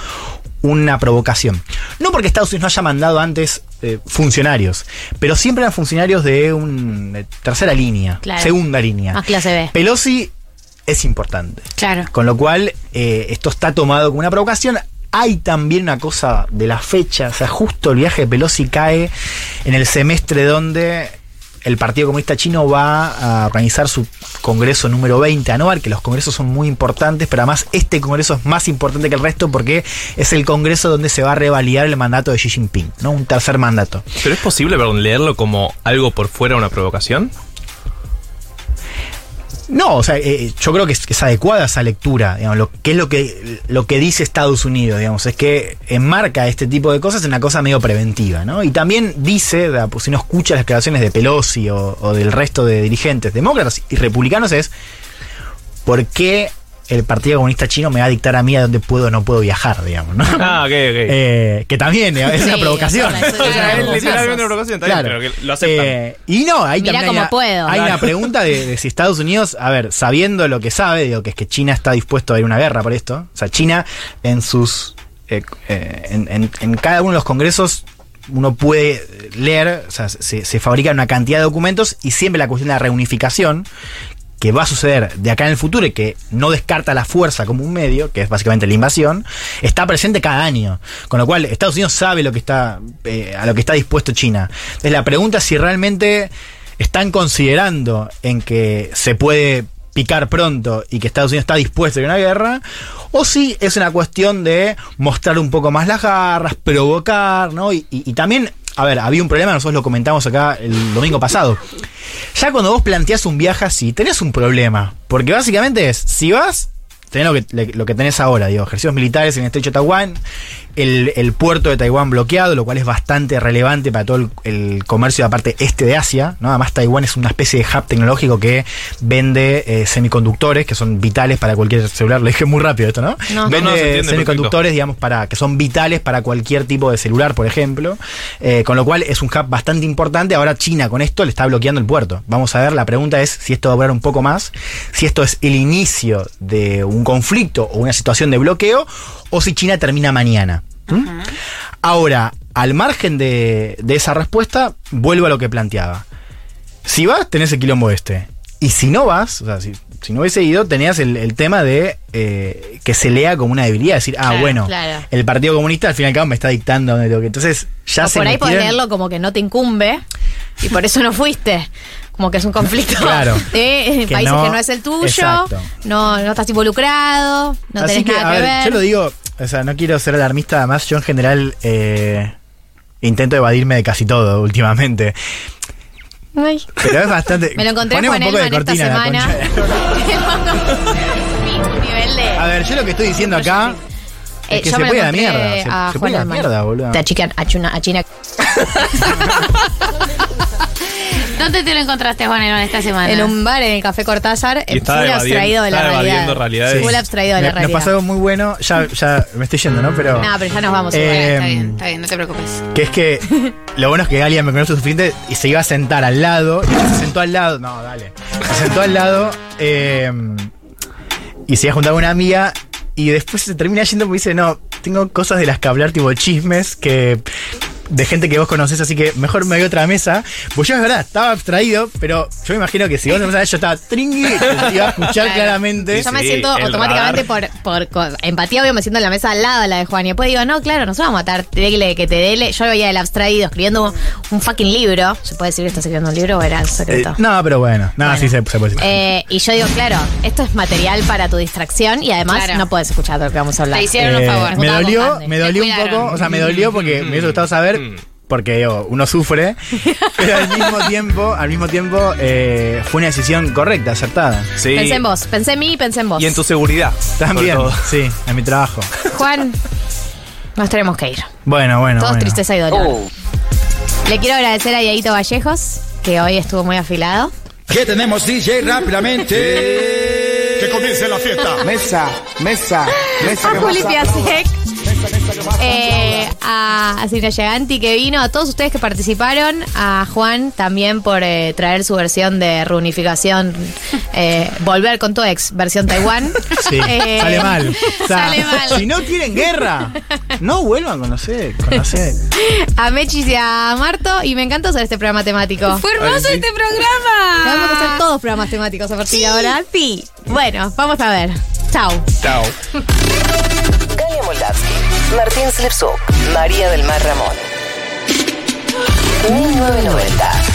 una provocación. No porque Estados Unidos no haya mandado antes eh, funcionarios, pero siempre eran funcionarios de un de tercera línea, Claro. segunda línea. Más clase B. Pelosi es importante. Claro. Con lo cual, eh, esto está tomado como una provocación. Hay también una cosa de la fecha, o sea, justo el viaje de Pelosi cae en el semestre donde el Partido Comunista Chino va a organizar su congreso número 20 anual, que los congresos son muy importantes, pero además este congreso es más importante que el resto porque es el congreso donde se va a revalidar el mandato de Xi Jinping, ¿no? Un tercer mandato. ¿Pero es posible, perdón, leerlo como algo por fuera de una provocación? No, o sea, eh, yo creo que es, adecuada esa lectura, digamos, lo que es lo que, lo que dice Estados Unidos, digamos, es que enmarca este tipo de cosas en una cosa medio preventiva, ¿no? Y también dice, pues, si uno escucha las declaraciones de Pelosi o, o del resto de dirigentes demócratas y republicanos es, ¿por qué el Partido Comunista Chino me va a dictar a mí a dónde puedo o no puedo viajar, digamos, ¿no? Ah, ok, ok. Eh, que también es una provocación. es literalmente una provocación, está bien, Claro. pero que lo aceptan. Eh, y no, ahí Mirá también hay, cómo una, puedo. hay una pregunta de, de si Estados Unidos, a ver, sabiendo lo que sabe, digo que es que China está dispuesto a ir a una guerra por esto. O sea, China en sus. eh, eh, en, en- en cada uno de los congresos uno puede leer, o sea, se, se fabrican una cantidad de documentos y siempre la cuestión de la reunificación que va a suceder de acá en el futuro y que no descarta la fuerza como un medio, que es básicamente la invasión, está presente cada año. Con lo cual, Estados Unidos sabe lo que está, eh, a lo que está dispuesto China. Entonces, la pregunta si realmente están considerando en que se puede picar pronto y que Estados Unidos está dispuesto a una guerra, o si es una cuestión de mostrar un poco más las garras, provocar, ¿no? Y también, a ver, había un problema, nosotros lo comentamos acá el domingo pasado. Ya cuando vos planteás un viaje así, tenés un problema. Porque básicamente es, si vas, tenés lo que, lo tenés ahora, digo, ejercicios militares en el estrecho de Taiwán, el, el puerto de Taiwán bloqueado, lo cual es bastante relevante para todo el, el comercio de la parte este de Asia, ¿no? Además, Taiwán es una especie de hub tecnológico que vende eh, semiconductores que son vitales para cualquier celular. Lo dije muy rápido esto, ¿no? No. Vende No, no, se entiende semiconductores, digamos, para que son vitales para cualquier tipo de celular, por ejemplo. Eh, con lo cual es un hub bastante importante. Ahora China con esto le está bloqueando el puerto. Vamos a ver, la pregunta es si esto va a durar un poco más, si esto es el inicio de un conflicto o una situación de bloqueo, o si China termina mañana. ¿Mm? Ahora, al margen de, de esa respuesta, vuelvo a lo que planteaba. Si vas, tenés el quilombo este. Y si no vas, o sea, si, si no hubiese ido, tenías el, el tema de eh, que se lea como una debilidad. Decir, ah, Claro, bueno, claro. el Partido Comunista al fin y al cabo me está dictando tengo que. Entonces, ya o se por ahí podés metieron- leerlo como que no te incumbe y por eso no fuiste. Como que es un conflicto Claro. de Que países no- que no es el tuyo, Exacto. no, no estás involucrado, no Así tenés que, nada a que ver, ver. yo lo digo, o sea, no quiero ser alarmista, además yo en general eh, intento evadirme de casi todo últimamente. Ay. Pero es bastante. Me lo encontré Ponemos Juan un poco de esta cortina a la semana. de- de... A ver, yo lo que estoy diciendo acá Eh, es que yo se me puede a la mierda. Se, a se Juan puede a la mierda, boludo. A China, a China, a China. ¿Dónde te lo encontraste, Juan, Elman, esta semana? En un bar en el Café Cortázar, full abstraído de la realidad. Full abstraído de Me- la Nos realidad. pasó algo muy bueno, ya, ya me estoy yendo, ¿no? Pero. No, pero ya nos vamos. Eh. Está bien, está bien, no te preocupes. Que es que lo bueno es que Galia me conoce suficiente y se iba a sentar al lado. Y se sentó al lado. No, dale. Se sentó al lado eh, y se iba a juntar con una amiga. Y después se termina yendo porque dice: No, tengo cosas de las que hablar, tipo chismes que. De gente que vos conocés, así que mejor me voy a otra mesa. Pues yo es verdad, estaba abstraído, pero yo me imagino que si vos empezás a yo estaba tringui, te iba a escuchar Claro. claramente. Yo me siento automáticamente por, por empatía, obvio, me siento en la mesa al lado de la de Juan. Y después digo, no, claro, no se va a matar, dele que te dele. Yo veía el abstraído escribiendo un fucking libro. ¿Se puede decir que estás escribiendo un libro o era Eh, secreto? no, pero bueno, nada, sí se, se puede decir. Eh, y yo digo, claro, esto es material para tu distracción y además Claro. no puedes escuchar de lo que vamos a hablar. Te hicieron un Eh, favor. Me dolió, me dolió un poco, o sea, me dolió porque me hubiese gustado saber, Mm. porque digo, uno sufre, pero al mismo tiempo, al mismo tiempo eh, fue una decisión correcta, acertada. Sí. Pensé en vos, pensé en mí y pensé en vos. Y en tu seguridad. También, sí, en mi trabajo. Juan, nos tenemos que ir. Bueno, bueno, Todos bueno. tristeza y dolor. Le quiero agradecer a Dieguito Vallejos, que hoy estuvo muy afilado. ¿Qué tenemos, DJ? Rápidamente. Que comience la fiesta. Mesa, mesa, mesa. a Juli Piasek, eh, a, a Silvia Giganti que vino, a todos ustedes que participaron, a Juan también por eh, traer su versión de reunificación, eh, volver con tu ex, versión Taiwán. Sí, Eh, sale mal. O sea, sale mal. Si no quieren guerra, no vuelvan a conocer, conocer. A Mechis y a Marto, y me encantó hacer este programa temático. Fue hermoso este programa. Vamos a hacer todos programas temáticos a partir de ahora. Sí. Bueno, vamos a ver. Chao. Chao. Galia Moldavsky, Martín Slipsuk, María del Mar Ramón. 1990.